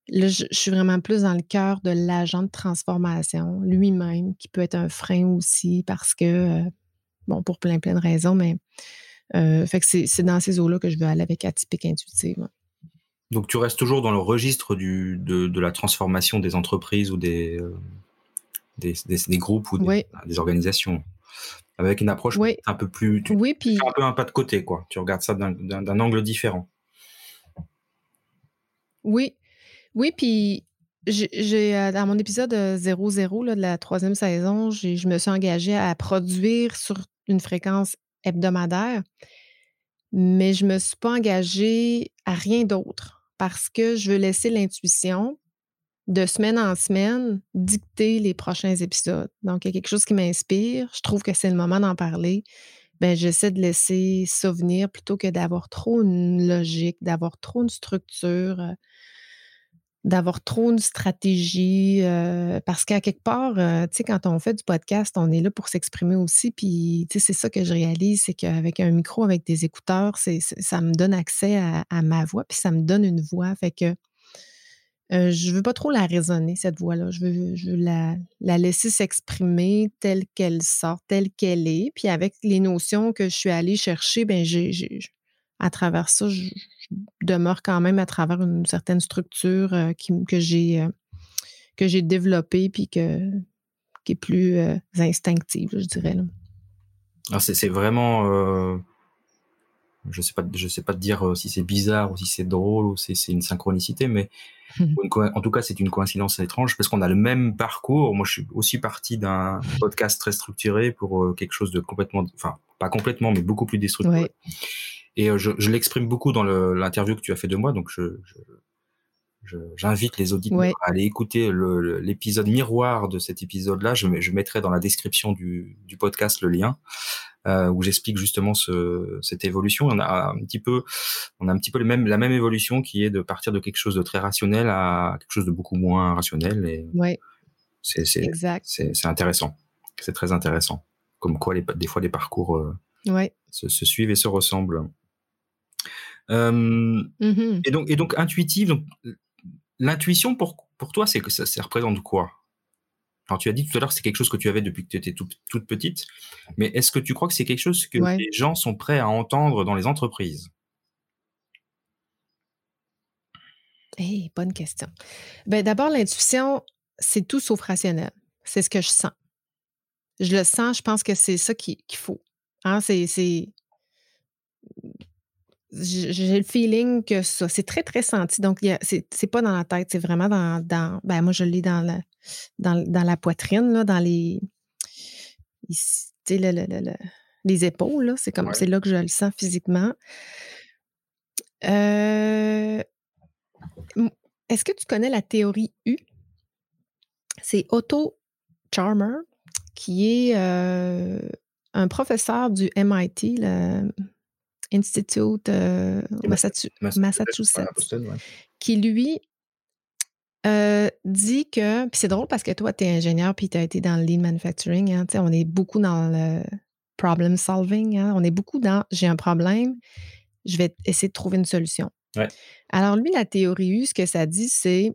Speaker 2: là, je, suis vraiment plus dans le cœur de l'agent de transformation lui-même, qui peut être un frein aussi parce que, bon, pour plein, plein de raisons, mais euh, fait que c'est dans ces eaux-là que je veux aller avec atypique intuitive.
Speaker 1: Donc, tu restes toujours dans le registre du, de, la transformation des entreprises ou des, euh, des, groupes ou des organisations avec une approche un peu plus. Tu,
Speaker 2: oui, puis.
Speaker 1: un peu un pas de côté, quoi. Tu regardes ça d'un angle différent.
Speaker 2: Oui. Oui, puis j'ai euh, dans mon épisode 00 là, de la troisième saison, je me suis engagée à produire sur une fréquence hebdomadaire, mais je ne me suis pas engagée à rien d'autre parce que je veux laisser l'intuition de semaine en semaine, dicter les prochains épisodes. Donc, il y a quelque chose qui m'inspire. Je trouve que c'est le moment d'en parler. Ben, j'essaie de laisser ça venir plutôt que d'avoir trop une logique, d'avoir trop une structure, euh, d'avoir trop une stratégie. Euh, parce qu'à quelque part, euh, tu sais, quand on fait du podcast, on est là pour s'exprimer aussi. Puis, c'est ça que je réalise, c'est qu'avec un micro, avec des écouteurs, c'est, ça me donne accès à, ma voix, puis ça me donne une voix. Fait que euh, je ne veux pas trop la raisonner, cette voix-là. Je veux, la, laisser s'exprimer telle qu'elle sort, telle qu'elle est. Puis avec les notions que je suis allée chercher, ben à travers ça, je, demeure quand même à travers une certaine structure euh, que j'ai euh, que j'ai développée puis que, qui est plus instinctive, je dirais.
Speaker 1: Alors c'est vraiment je sais pas je sais pas te dire si c'est bizarre ou si c'est drôle ou si c'est une synchronicité mais en tout cas, c'est une coïncidence étrange parce qu'on a le même parcours. Moi, je suis aussi parti d'un podcast très structuré pour euh, quelque chose de complètement, enfin, pas complètement, mais beaucoup plus déstructuré. Et euh, je, je l'exprime beaucoup dans l'interview que tu as fait de moi, donc je, j'invite les auditeurs à aller écouter l'épisode miroir de cet épisode-là. Je, je, mettrai dans la description du, du, podcast le lien. euh, où j'explique justement ce, cette évolution. On a un petit peu, on a un petit peu le même, la même évolution qui est de partir de quelque chose de très rationnel à quelque chose de beaucoup moins rationnel. Et
Speaker 2: ouais.
Speaker 1: c'est, c'est, c'est, intéressant. C'est très intéressant. Comme quoi, les, des fois, les parcours euh,
Speaker 2: ouais.
Speaker 1: se, se, suivent et se ressemblent. Mmh et donc, et donc intuitive. Donc, l'intuition pour pour toi, c'est que ça, ça représente quoi? Alors, tu as dit tout à l'heure que c'est quelque chose que tu avais depuis que tu étais toute petite, mais est-ce que tu crois que c'est quelque chose que les gens sont prêts à entendre dans les entreprises?
Speaker 2: Eh, bonne question. Ben, D'abord, l'intuition, c'est tout sauf rationnel. C'est ce que je sens. Je le sens, je pense que c'est ça qu'il faut. Hein, c'est j'ai le feeling que ça, c'est très, très senti. Donc, c'est pas dans la tête, c'est vraiment dans, dans, ben moi, je l'ai dans la, dans, dans, la poitrine, là, dans les, ici, le, le, le, les épaules, c'est comme, c'est là que je le sens physiquement. Euh, est-ce que tu connais la théorie U? C'est Otto Charmer, qui est euh, un professeur du MIT, le Institute euh, Massachusetts, qui lui euh, dit que, puis c'est drôle parce que toi, tu es ingénieur puis tu as été dans le lean manufacturing, hein, on est beaucoup dans le problem solving, hein, on est beaucoup dans j'ai un problème, je vais essayer de trouver une solution. Alors lui, la théorie U, ce que ça dit, c'est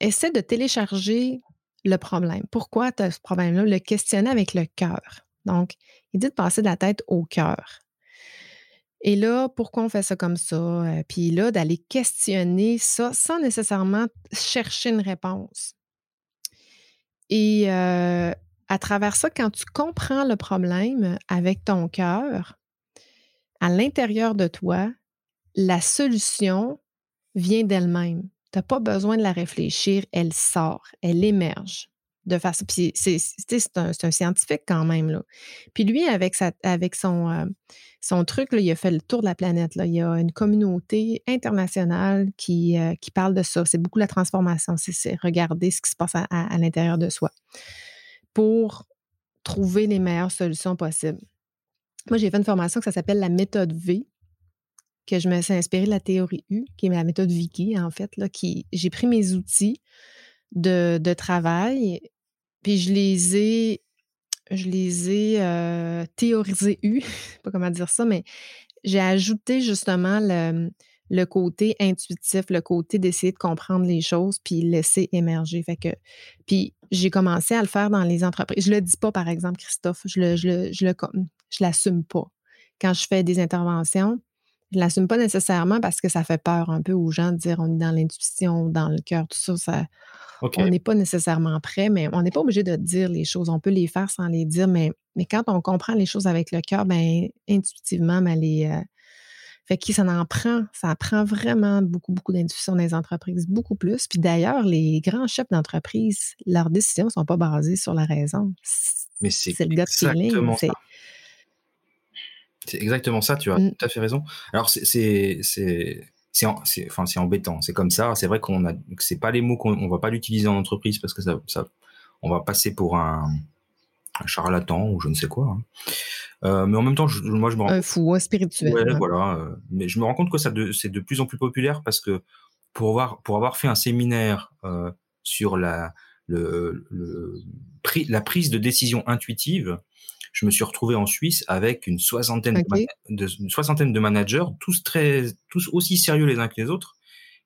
Speaker 2: essaie de télécharger le problème. Pourquoi tu as ce problème-là? Le questionner avec le cœur. Donc, il dit de passer de la tête au cœur. Et là, pourquoi on fait ça comme ça? Euh, puis là, d'aller questionner ça sans nécessairement chercher une réponse. Et à travers ça, quand tu comprends le problème avec ton cœur, à l'intérieur de toi, la science vient d'elle-même. Tu n'as pas besoin de la réfléchir, elle sort, elle émerge de façon. Puis c'est un, un, scientifique quand même. Là. Puis lui, avec, sa, avec son, euh, son truc, là, il a fait le tour de la planète. Là. Il y a une communauté internationale qui, euh, qui parle de ça. C'est beaucoup la transformation. C'est regarder ce qui se passe à, à, l'intérieur de soi pour trouver les meilleures solutions possibles. Moi, j'ai fait une formation que ça s'appelle la méthode V, que je me suis inspirée de la théorie U, qui est la méthode Vicky, en fait, là, qui j'ai pris mes outils de, de travail puis je les ai, je les ai euh, théorisés eu, pas comment dire ça, mais j'ai ajouté justement le, le, côté intuitif, le côté d'essayer de comprendre les choses puis laisser émerger. Fait que, puis j'ai commencé à le faire dans les entreprises. Je le dis pas, par exemple, Christophe, je le, je le, je l'assume pas. Quand je fais des interventions, je l'assume pas nécessairement parce que ça fait peur un peu aux gens de dire on est dans l'intuition, dans le cœur, tout ça, ça on n'est pas nécessairement prêt, mais on n'est pas obligé de dire les choses. On peut les faire sans les dire, mais, mais quand on comprend les choses avec le cœur, ben, intuitivement, ben, les, euh, fait que ça en prend, ça prend vraiment beaucoup, beaucoup d'intuition les entreprises, beaucoup plus. Puis d'ailleurs, les grands chefs d'entreprise, leurs décisions ne sont pas basées sur la raison.
Speaker 1: Mais c'est le gut feeling. C'est exactement ça, tu as mmh. tout à fait raison. Alors, c'est c'est enfin c'est embêtant c'est comme ça c'est vrai qu'on a c'est pas les mots qu'on va pas l'utiliser en entreprise parce que ça, ça on va passer pour un, un charlatan ou je ne sais quoi hein. euh, mais en même temps je, moi je me rends
Speaker 2: un fou un spirituel
Speaker 1: ouais, voilà euh, mais je me rends compte que ça c'est de plus en plus populaire parce que pour avoir pour avoir fait un séminaire euh, sur la le, le, la prise de décision intuitive je me suis retrouvé en Suisse avec une soixantaine, de, une soixantaine de managers, tous très, tous aussi sérieux les uns que les autres,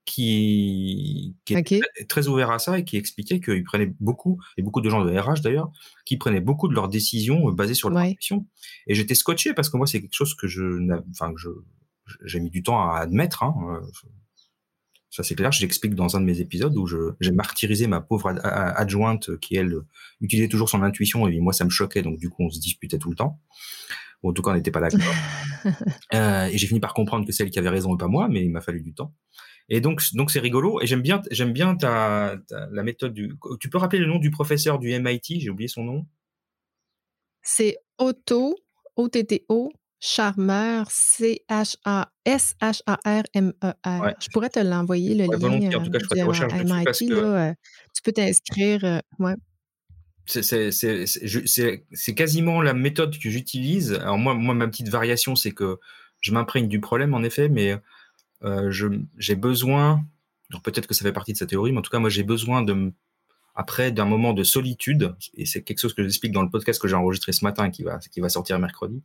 Speaker 1: qui, qui étaient très ouverts à ça et qui expliquaient qu'ils prenaient beaucoup, et beaucoup de gens de RH d'ailleurs, qui prenaient beaucoup de leurs décisions euh, basées sur leur intuition. Et j'étais scotché parce que moi, c'est quelque chose que je, enfin, que je, j'ai mis du temps à admettre. Hein. Ça, c'est clair. J'explique dans un de mes épisodes où j'ai martyrisé ma pauvre adjointe qui, elle, utilisait toujours son intuition et moi, ça me choquait. Donc, du coup, on se disputait tout le temps. en tout cas, on n'était pas d'accord. euh, et j'ai fini par comprendre que c'est elle qui avait raison et pas moi, mais il m'a fallu du temps. Et donc, donc c'est rigolo. Et j'aime bien, j'aime bien ta, la méthode du. Tu peux rappeler le nom du professeur du MIT J'ai oublié son nom.
Speaker 2: C'est Otto, O-T-T-O, Charmeur, C-H-A-S-H-A-R-M-E-R. Je pourrais te l'envoyer, le lien.
Speaker 1: En tout cas, je ferai des recherches dessus parce que...
Speaker 2: Euh, tu peux t'inscrire. Euh, ouais.
Speaker 1: c'est quasiment la méthode que j'utilise. Alors moi, moi, ma petite variation, c'est que je m'imprègne du problème, en effet, mais euh, j'ai besoin, peut-être que ça fait partie de sa théorie, mais en tout cas, moi, j'ai besoin de, après d'un moment de solitude, et c'est quelque chose que j'explique dans le podcast que j'ai enregistré ce matin, qui va, qui va sortir mercredi,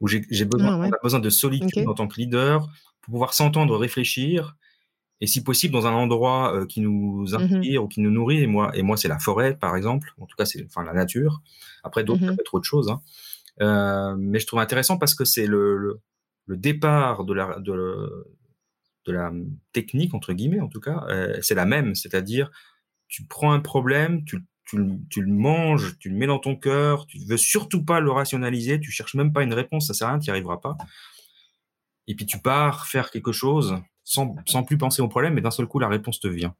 Speaker 1: où j'ai besoin, ah besoin de solitude en tant que leader pour pouvoir s'entendre réfléchir et si possible dans un endroit euh, qui nous mmh inspire ou qui nous nourrit. Et moi, et moi, c'est la forêt, par exemple. En tout cas, c'est enfin la nature. Après, d'autres, mmh ça peut être autre chose. Hein. Euh, mais je trouve intéressant parce que c'est le, le, départ de la de, de, la technique entre guillemets, en tout cas, euh, c'est la même. C'est-à-dire, tu prends un problème, tu tu, tu, le manges, tu le mets dans ton cœur, tu veux surtout pas le rationaliser, tu cherches même pas une réponse, ça sert à rien, tu n'y arriveras pas. Et puis tu pars faire quelque chose sans, sans plus penser au problème, mais d'un seul coup, la réponse te vient.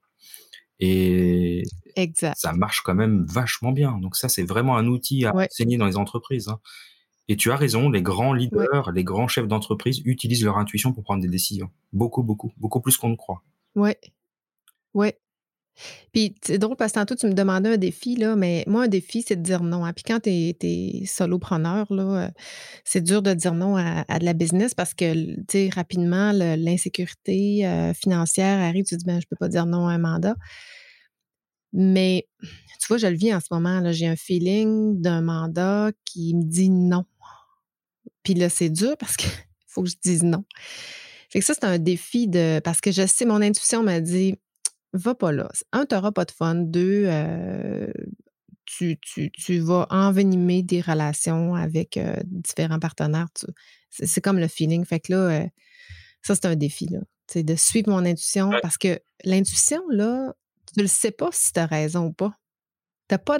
Speaker 1: Et
Speaker 2: exact.
Speaker 1: ça marche quand même vachement bien. Donc ça, c'est vraiment un outil à enseigner dans les entreprises. Hein. Et tu as raison, les grands leaders, les grands chefs d'entreprise utilisent leur intuition pour prendre des décisions. Beaucoup, beaucoup, beaucoup plus qu'on ne croit.
Speaker 2: Ouais. Ouais. Puis c'est drôle parce que tantôt, tu me demandais un défi, là, mais moi, un défi, c'est de dire non. Hein. Puis quand tu es, solopreneur, euh, c'est dur de dire non à, de la business parce que, rapidement, l'insécurité euh, financière arrive, tu te dis, ben, je peux pas dire non à un mandat. Mais tu vois, je le vis en ce moment. J'ai un feeling d'un mandat qui me dit non. Puis là, c'est dur parce qu'il faut que je dise non. Fait que ça, c'est un défi de. Parce que je sais, mon intuition m'a dit va pas là. Un, tu n'auras pas de fun. Deux, euh, tu, vas envenimer des relations avec euh, différents partenaires. c'est, comme le feeling. Fait que là, euh, ça, c'est un défi, là. C'est de suivre mon intuition parce que l'intuition, là, tu ne le sais pas si tu as raison ou pas. T'as pas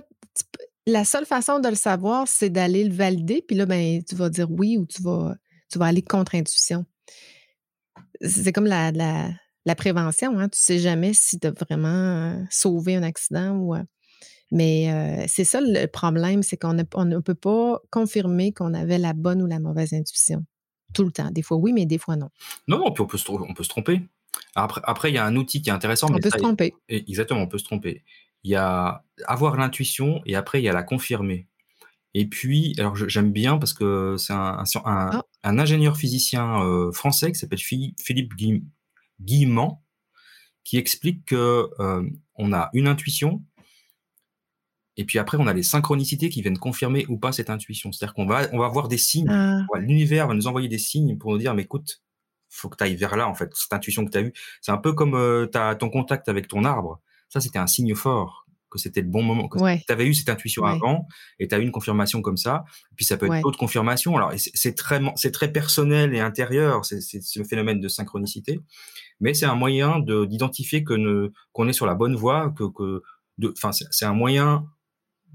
Speaker 2: la seule façon de le savoir, c'est d'aller le valider, puis là, ben, tu vas dire oui ou tu vas, tu vas aller contre intuition. C'est comme la, la prévention. Hein, tu ne sais jamais si tu as vraiment sauvé un accident ou. mais c'est ça le problème, c'est qu'on ne peut pas confirmer qu'on avait la bonne ou la mauvaise intuition. Tout le temps. Des fois oui, mais des fois non.
Speaker 1: Non, non, puis on peut se, on peut se tromper. Après, après, il y a un outil qui est intéressant.
Speaker 2: On peut se tromper.
Speaker 1: Exactement, on peut se tromper. Il y a avoir l'intuition et après, il y a la confirmer. Et puis, alors j'aime bien parce que c'est un, un, ah. ingénieur physicien français qui s'appelle Philippe Guim, Guillemant, qui explique que euh, on a une intuition, et puis après on a les synchronicités qui viennent confirmer ou pas cette intuition. C'est-à-dire qu'on va on va voir des signes. Ah. L'univers va nous envoyer des signes pour nous dire mais écoute, faut que tu ailles vers là en fait. Cette intuition que tu as eue, c'est un peu comme euh, ton contact avec ton arbre. Ça c'était un signe fort que c'était le bon moment, que tu avais eu cette intuition avant et tu as eu une confirmation comme ça. Puis ça peut être d'autres confirmations. Alors c'est très c'est très personnel et intérieur, c'est le phénomène de synchronicité, mais c'est un moyen d'identifier que qu'on est sur la bonne voie, que que enfin c'est un moyen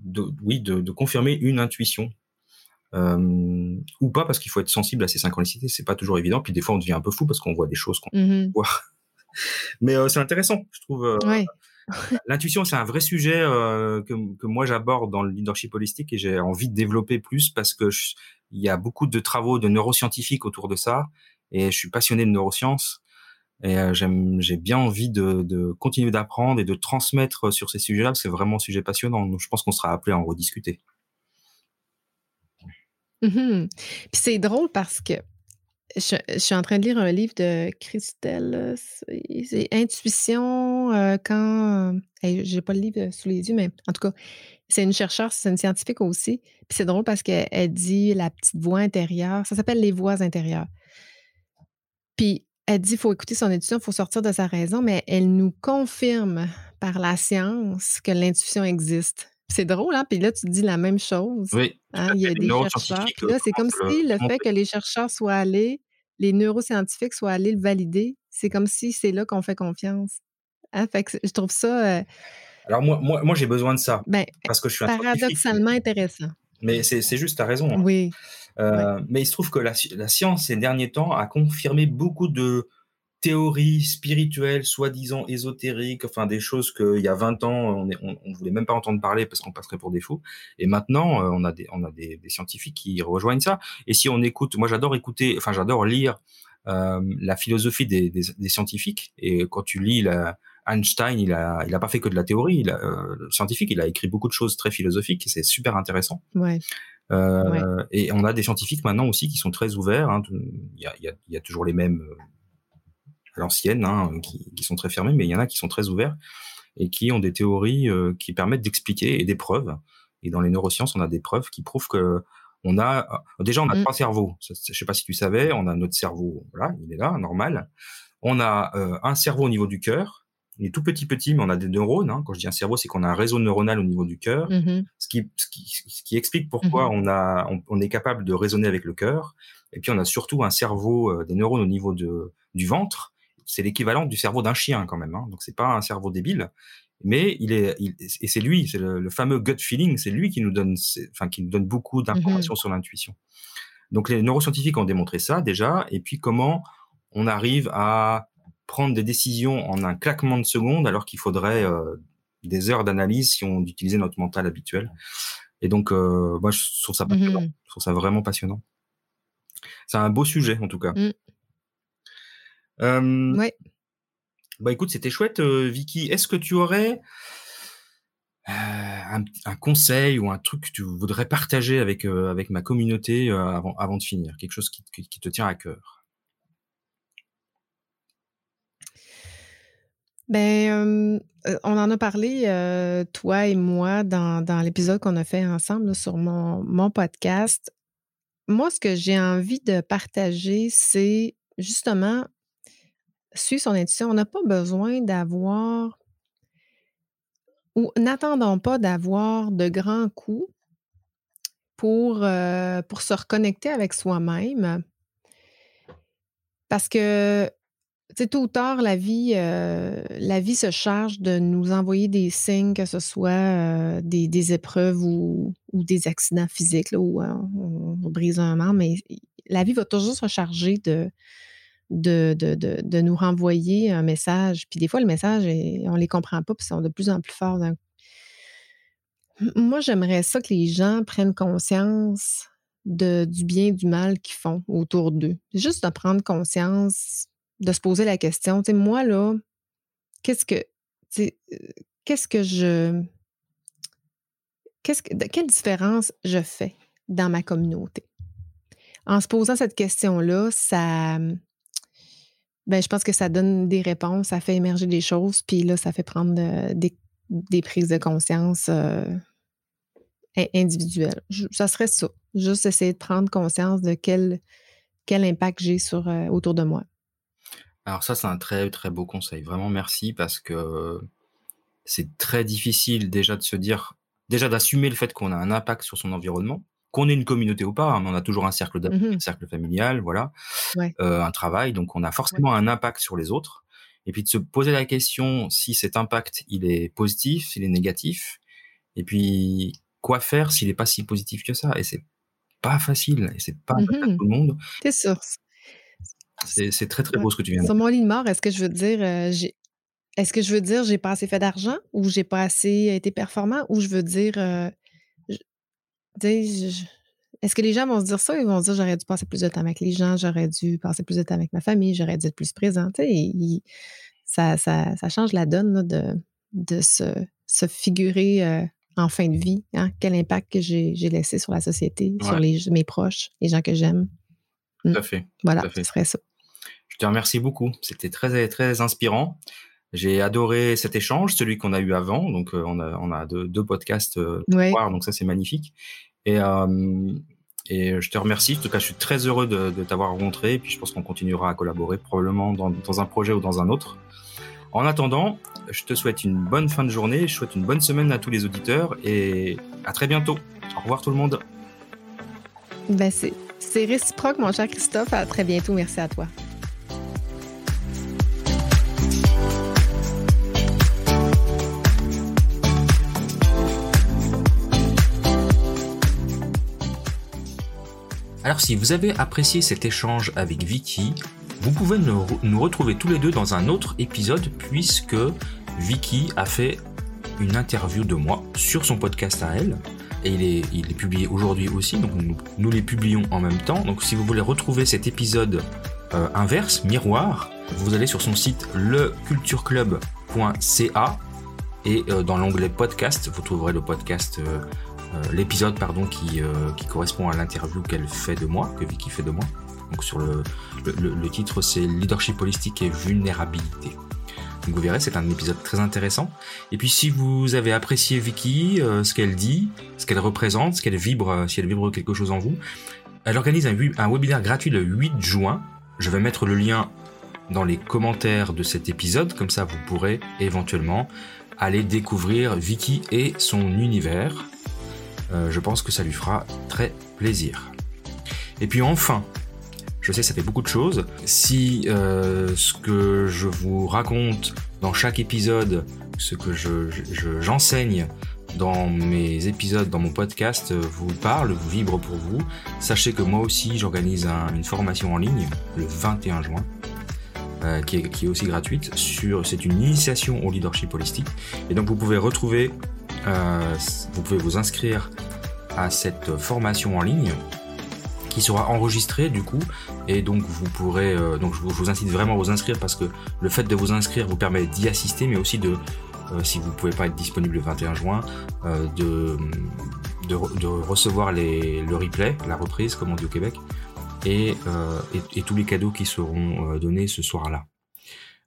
Speaker 1: de oui de, de confirmer une intuition. Euh, ou pas parce qu'il faut être sensible à ces synchronicités, c'est pas toujours évident. Puis des fois on devient un peu fou parce qu'on voit des choses qu'on mmh voit. Mais euh, c'est intéressant, je trouve. Euh, L'intuition, c'est un vrai sujet que, que, moi j'aborde dans le leadership holistique et j'ai envie de développer plus parce que il y a beaucoup de travaux de neuroscientifiques autour de ça et je suis passionné de neurosciences et euh, j'ai bien envie de, continuer d'apprendre et de transmettre sur ces sujets-là c'est vraiment un sujet passionnant. Donc je pense qu'on sera appelé à en rediscuter.
Speaker 2: Mmh Puis c'est drôle parce que je, suis en train de lire un livre de Christelle. C'est Intuition euh, quand. Je j'ai pas le livre sous les yeux, mais en tout cas, c'est une chercheure, c'est une scientifique aussi. Puis c'est drôle parce qu'elle dit la petite voix intérieure. Ça s'appelle les voix intérieures. Puis elle dit qu'il faut écouter son intuition, il faut sortir de sa raison, mais elle nous confirme par la science que l'intuition existe. C'est drôle, hein? Puis là, tu dis la même chose.
Speaker 1: Oui.
Speaker 2: Hein? Il y a des chercheurs. Puis là, c'est comme si le fait que les chercheurs soient allés, les neuroscientifiques soient allés le valider, c'est comme si c'est là qu'on fait confiance. Hein? Fait que je trouve ça. Euh
Speaker 1: Alors, moi, moi, moi j'ai besoin de ça.
Speaker 2: Ben, parce que je suis Paradoxalement intéressant.
Speaker 1: Mais c'est juste, tu as raison.
Speaker 2: Hein. Oui.
Speaker 1: Euh, mais il se trouve que la, science, ces derniers temps, a confirmé beaucoup de, théories spirituelles, soi-disant ésotériques, enfin des choses qu'il y a 20 ans, on, ne voulait même pas entendre parler parce qu'on passerait pour des fous. Et maintenant, euh, on a des, on a des, scientifiques qui rejoignent ça. Et si on écoute, moi j'adore écouter, enfin j'adore lire euh, la philosophie des, scientifiques. Et quand tu lis la, Einstein, il a, il a pas fait que de la théorie, il a, scientifique, il a écrit beaucoup de choses très philosophiques et c'est super intéressant.
Speaker 2: Ouais.
Speaker 1: Euh, Et on a des scientifiques maintenant aussi qui sont très ouverts. Hein. Il, y a, il, y a, il y a toujours les mêmes à l'ancienne, hein, qui, qui, sont très fermés, mais il y en a qui sont très ouverts et qui ont des théories euh, qui permettent d'expliquer et des preuves. Et dans les neurosciences, on a des preuves qui prouvent que on a déjà on a mmh. trois cerveaux. Je sais pas si tu savais, on a notre cerveau, voilà, il est là, normal. On a euh, un cerveau au niveau du cœur. Il est tout petit petit, mais on a des neurones. Hein. Quand je dis un cerveau, c'est qu'on a un réseau neuronal au niveau du cœur, mmh ce, qui, ce, qui, ce, qui, explique pourquoi mmh on a on, on, est capable de raisonner avec le cœur. Et puis on a surtout un cerveau, euh, des neurones au niveau de, du ventre, c'est l'équivalent du cerveau d'un chien quand même. Hein. Donc c'est pas un cerveau débile, mais il est et c'est lui, c'est le, fameux gut feeling, c'est lui qui nous donne, enfin qui nous donne beaucoup mmh d'informations sur l'intuition. Donc les neuroscientifiques ont démontré ça déjà, et puis comment on arrive à prendre des décisions en un claquement de secondes alors qu'il faudrait euh, des heures d'analyse si on utilisait notre mental habituel. Et donc, euh, moi, je trouve ça passionnant. Mmh je trouve ça vraiment passionnant. C'est un beau sujet, en tout cas. Mmh.
Speaker 2: Euh, ouais.
Speaker 1: Bah écoute, c'était chouette, Vicky. Est-ce que tu aurais un, un, conseil ou un truc que tu voudrais partager avec avec ma communauté avant avant de finir, quelque chose qui, qui, te tient à cœur?
Speaker 2: Ben, on en a parlé, euh, toi et moi, dans, dans l'épisode qu'on a fait ensemble sur mon, mon podcast. Moi, ce que j'ai envie de partager, c'est justement suivre son intuition. On n'a pas besoin d'avoir ou n'attendons pas d'avoir de grands coups pour, euh, pour se reconnecter avec soi-même. Parce que, tôt ou tard, la vie, euh, la vie se charge de nous envoyer des signes, que ce soit euh, des, épreuves ou, des accidents physiques, où on, on, brise un membre, mais la vie va toujours se charger de, nous renvoyer un message. Puis des fois, le message, on ne les comprend pas, puis ils sont de plus en plus forts. Moi, j'aimerais ça que les gens prennent conscience du bien et du mal qu'ils font autour d'eux. Juste de prendre conscience, de se poser la question, tu sais, moi, là, qu'est-ce que, euh, qu'est-ce que je, qu'est-ce que, quelle différence je fais dans ma communauté? En se posant cette question-là, ça, ben, je pense que ça donne des réponses, ça fait émerger des choses, puis là, ça fait prendre euh, des, prises de conscience euh, individuelles. ça serait ça. Juste essayer de prendre conscience de quel, quel impact j'ai sur autour de moi.
Speaker 1: Alors ça, c'est un très, très beau conseil. Vraiment merci parce que c'est très difficile déjà de se dire, déjà d'assumer le fait qu'on a un impact sur son environnement qu'on ait une communauté ou pas, hein, on a toujours un cercle mmh un cercle familial, voilà, euh, un travail, donc on a forcément un impact sur les autres. Et puis de se poser la question si cet impact il est positif, s'il est négatif, et puis quoi faire s'il n'est pas si positif que ça? Et c'est pas facile, et c'est pas mmh tout le monde.
Speaker 2: C'est sûr.
Speaker 1: C'est très très beau ce que tu viens de
Speaker 2: dire. Sur mon lit de mort, est-ce que je veux dire, euh, j'ai est-ce que je veux dire j'ai pas assez fait d'argent ou j'ai pas assez été performant ou je veux dire euh, est-ce que les gens vont se dire ça? Ils vont se dire j'aurais dû passer plus de temps avec les gens, j'aurais dû passer plus de temps avec ma famille, j'aurais dû être plus présent. ça, ça, ça, change la donne de, de se, se figurer euh, en fin de vie. Hein? Quel impact que j'ai laissé sur la société, sur les, mes proches, les gens que j'aime.
Speaker 1: Tout à mmh. fait.
Speaker 2: Voilà, ce serait ça.
Speaker 1: Je te remercie beaucoup. C'était très, très inspirant. J'ai adoré cet échange, celui qu'on a eu avant. Donc, euh, on, a, on a deux, deux podcasts euh, voir, donc ça, c'est magnifique. Et, euh, et je te remercie. En tout cas, je suis très heureux de, de t'avoir rencontré. Et puis, je pense qu'on continuera à collaborer probablement dans, dans, un projet ou dans un autre. En attendant, je te souhaite une bonne fin de journée. Je souhaite une bonne semaine à tous les auditeurs et à très bientôt. Au revoir tout le monde.
Speaker 2: Ben c'est réciproque, mon cher Christophe. À très bientôt. Merci à toi.
Speaker 1: Si vous avez apprécié cet échange avec Vicky, vous pouvez nous, retrouver tous les deux dans un autre épisode puisque Vicky a fait une interview de moi sur son podcast à elle. Et il est, publié aujourd'hui aussi, donc nous, les publions en même temps. Donc si vous voulez retrouver cet épisode euh, inverse, miroir, vous allez sur son site lecultureclub.com et euh, dans l'onglet podcast, vous trouverez le podcast, euh, l'épisode pardon qui, qui correspond à l'interview qu'elle fait de moi, que Vicky fait de moi. Donc sur le, le, titre c'est leadership holistique et vulnérabilité. Donc vous verrez, c'est un épisode très intéressant. Et puis si vous avez apprécié Vicky, ce qu'elle dit, ce qu'elle représente, ce qu'elle vibre, si elle vibre quelque chose en vous, elle organise un webinaire gratuit le 8 juin. Je vais mettre le lien dans les commentaires de cet épisode, comme ça vous pourrez éventuellement aller découvrir Vicky et son univers. Euh, je pense que ça lui fera très plaisir. Et puis enfin, je sais ça fait beaucoup de choses. Si euh, ce que je vous raconte dans chaque épisode, ce que j'enseigne dans mes épisodes, dans mon podcast, vous parle, vous vibre pour vous, sachez que moi aussi j'organise une formation en ligne le 21 juin euh, qui, est, aussi gratuite. Sur, c'est une initiation au leadership holistique. Et donc vous pouvez retrouver, euh, vous pouvez vous inscrire à cette formation en ligne qui sera enregistrée du coup et donc vous pourrez euh, donc je vous, incite vraiment à vous inscrire parce que le fait de vous inscrire vous permet d'y assister mais aussi de si vous pouvez pas être disponible le 21 juin de, de, recevoir les, le replay la reprise comme on dit au Québec euh, et, tous les cadeaux qui seront euh, donnés ce soir-là.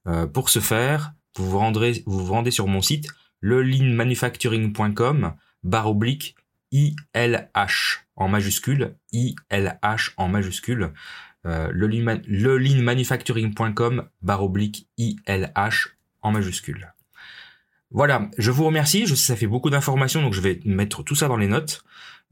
Speaker 1: Euh, pour ce faire, vous vous, rendrez, vous vous rendez sur mon site lelinmanufacturing.com barre oblique ILH en majuscule, ILH en majuscule, euh, lelinmanufacturing.com barre oblique ILH en majuscule. Voilà, je vous remercie, je sais ça fait beaucoup d'informations, donc je vais mettre tout ça dans les notes.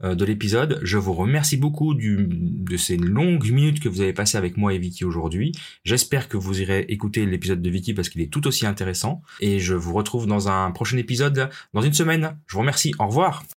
Speaker 1: Euh, de l'épisode. Je vous remercie beaucoup du, de ces longues minutes que vous avez passées avec moi et Vicky aujourd'hui. J'espère que vous irez écouter l'épisode de Vicky parce qu'il est tout aussi intéressant. Et je vous retrouve dans un prochain épisode dans une semaine. Je vous remercie. Au revoir.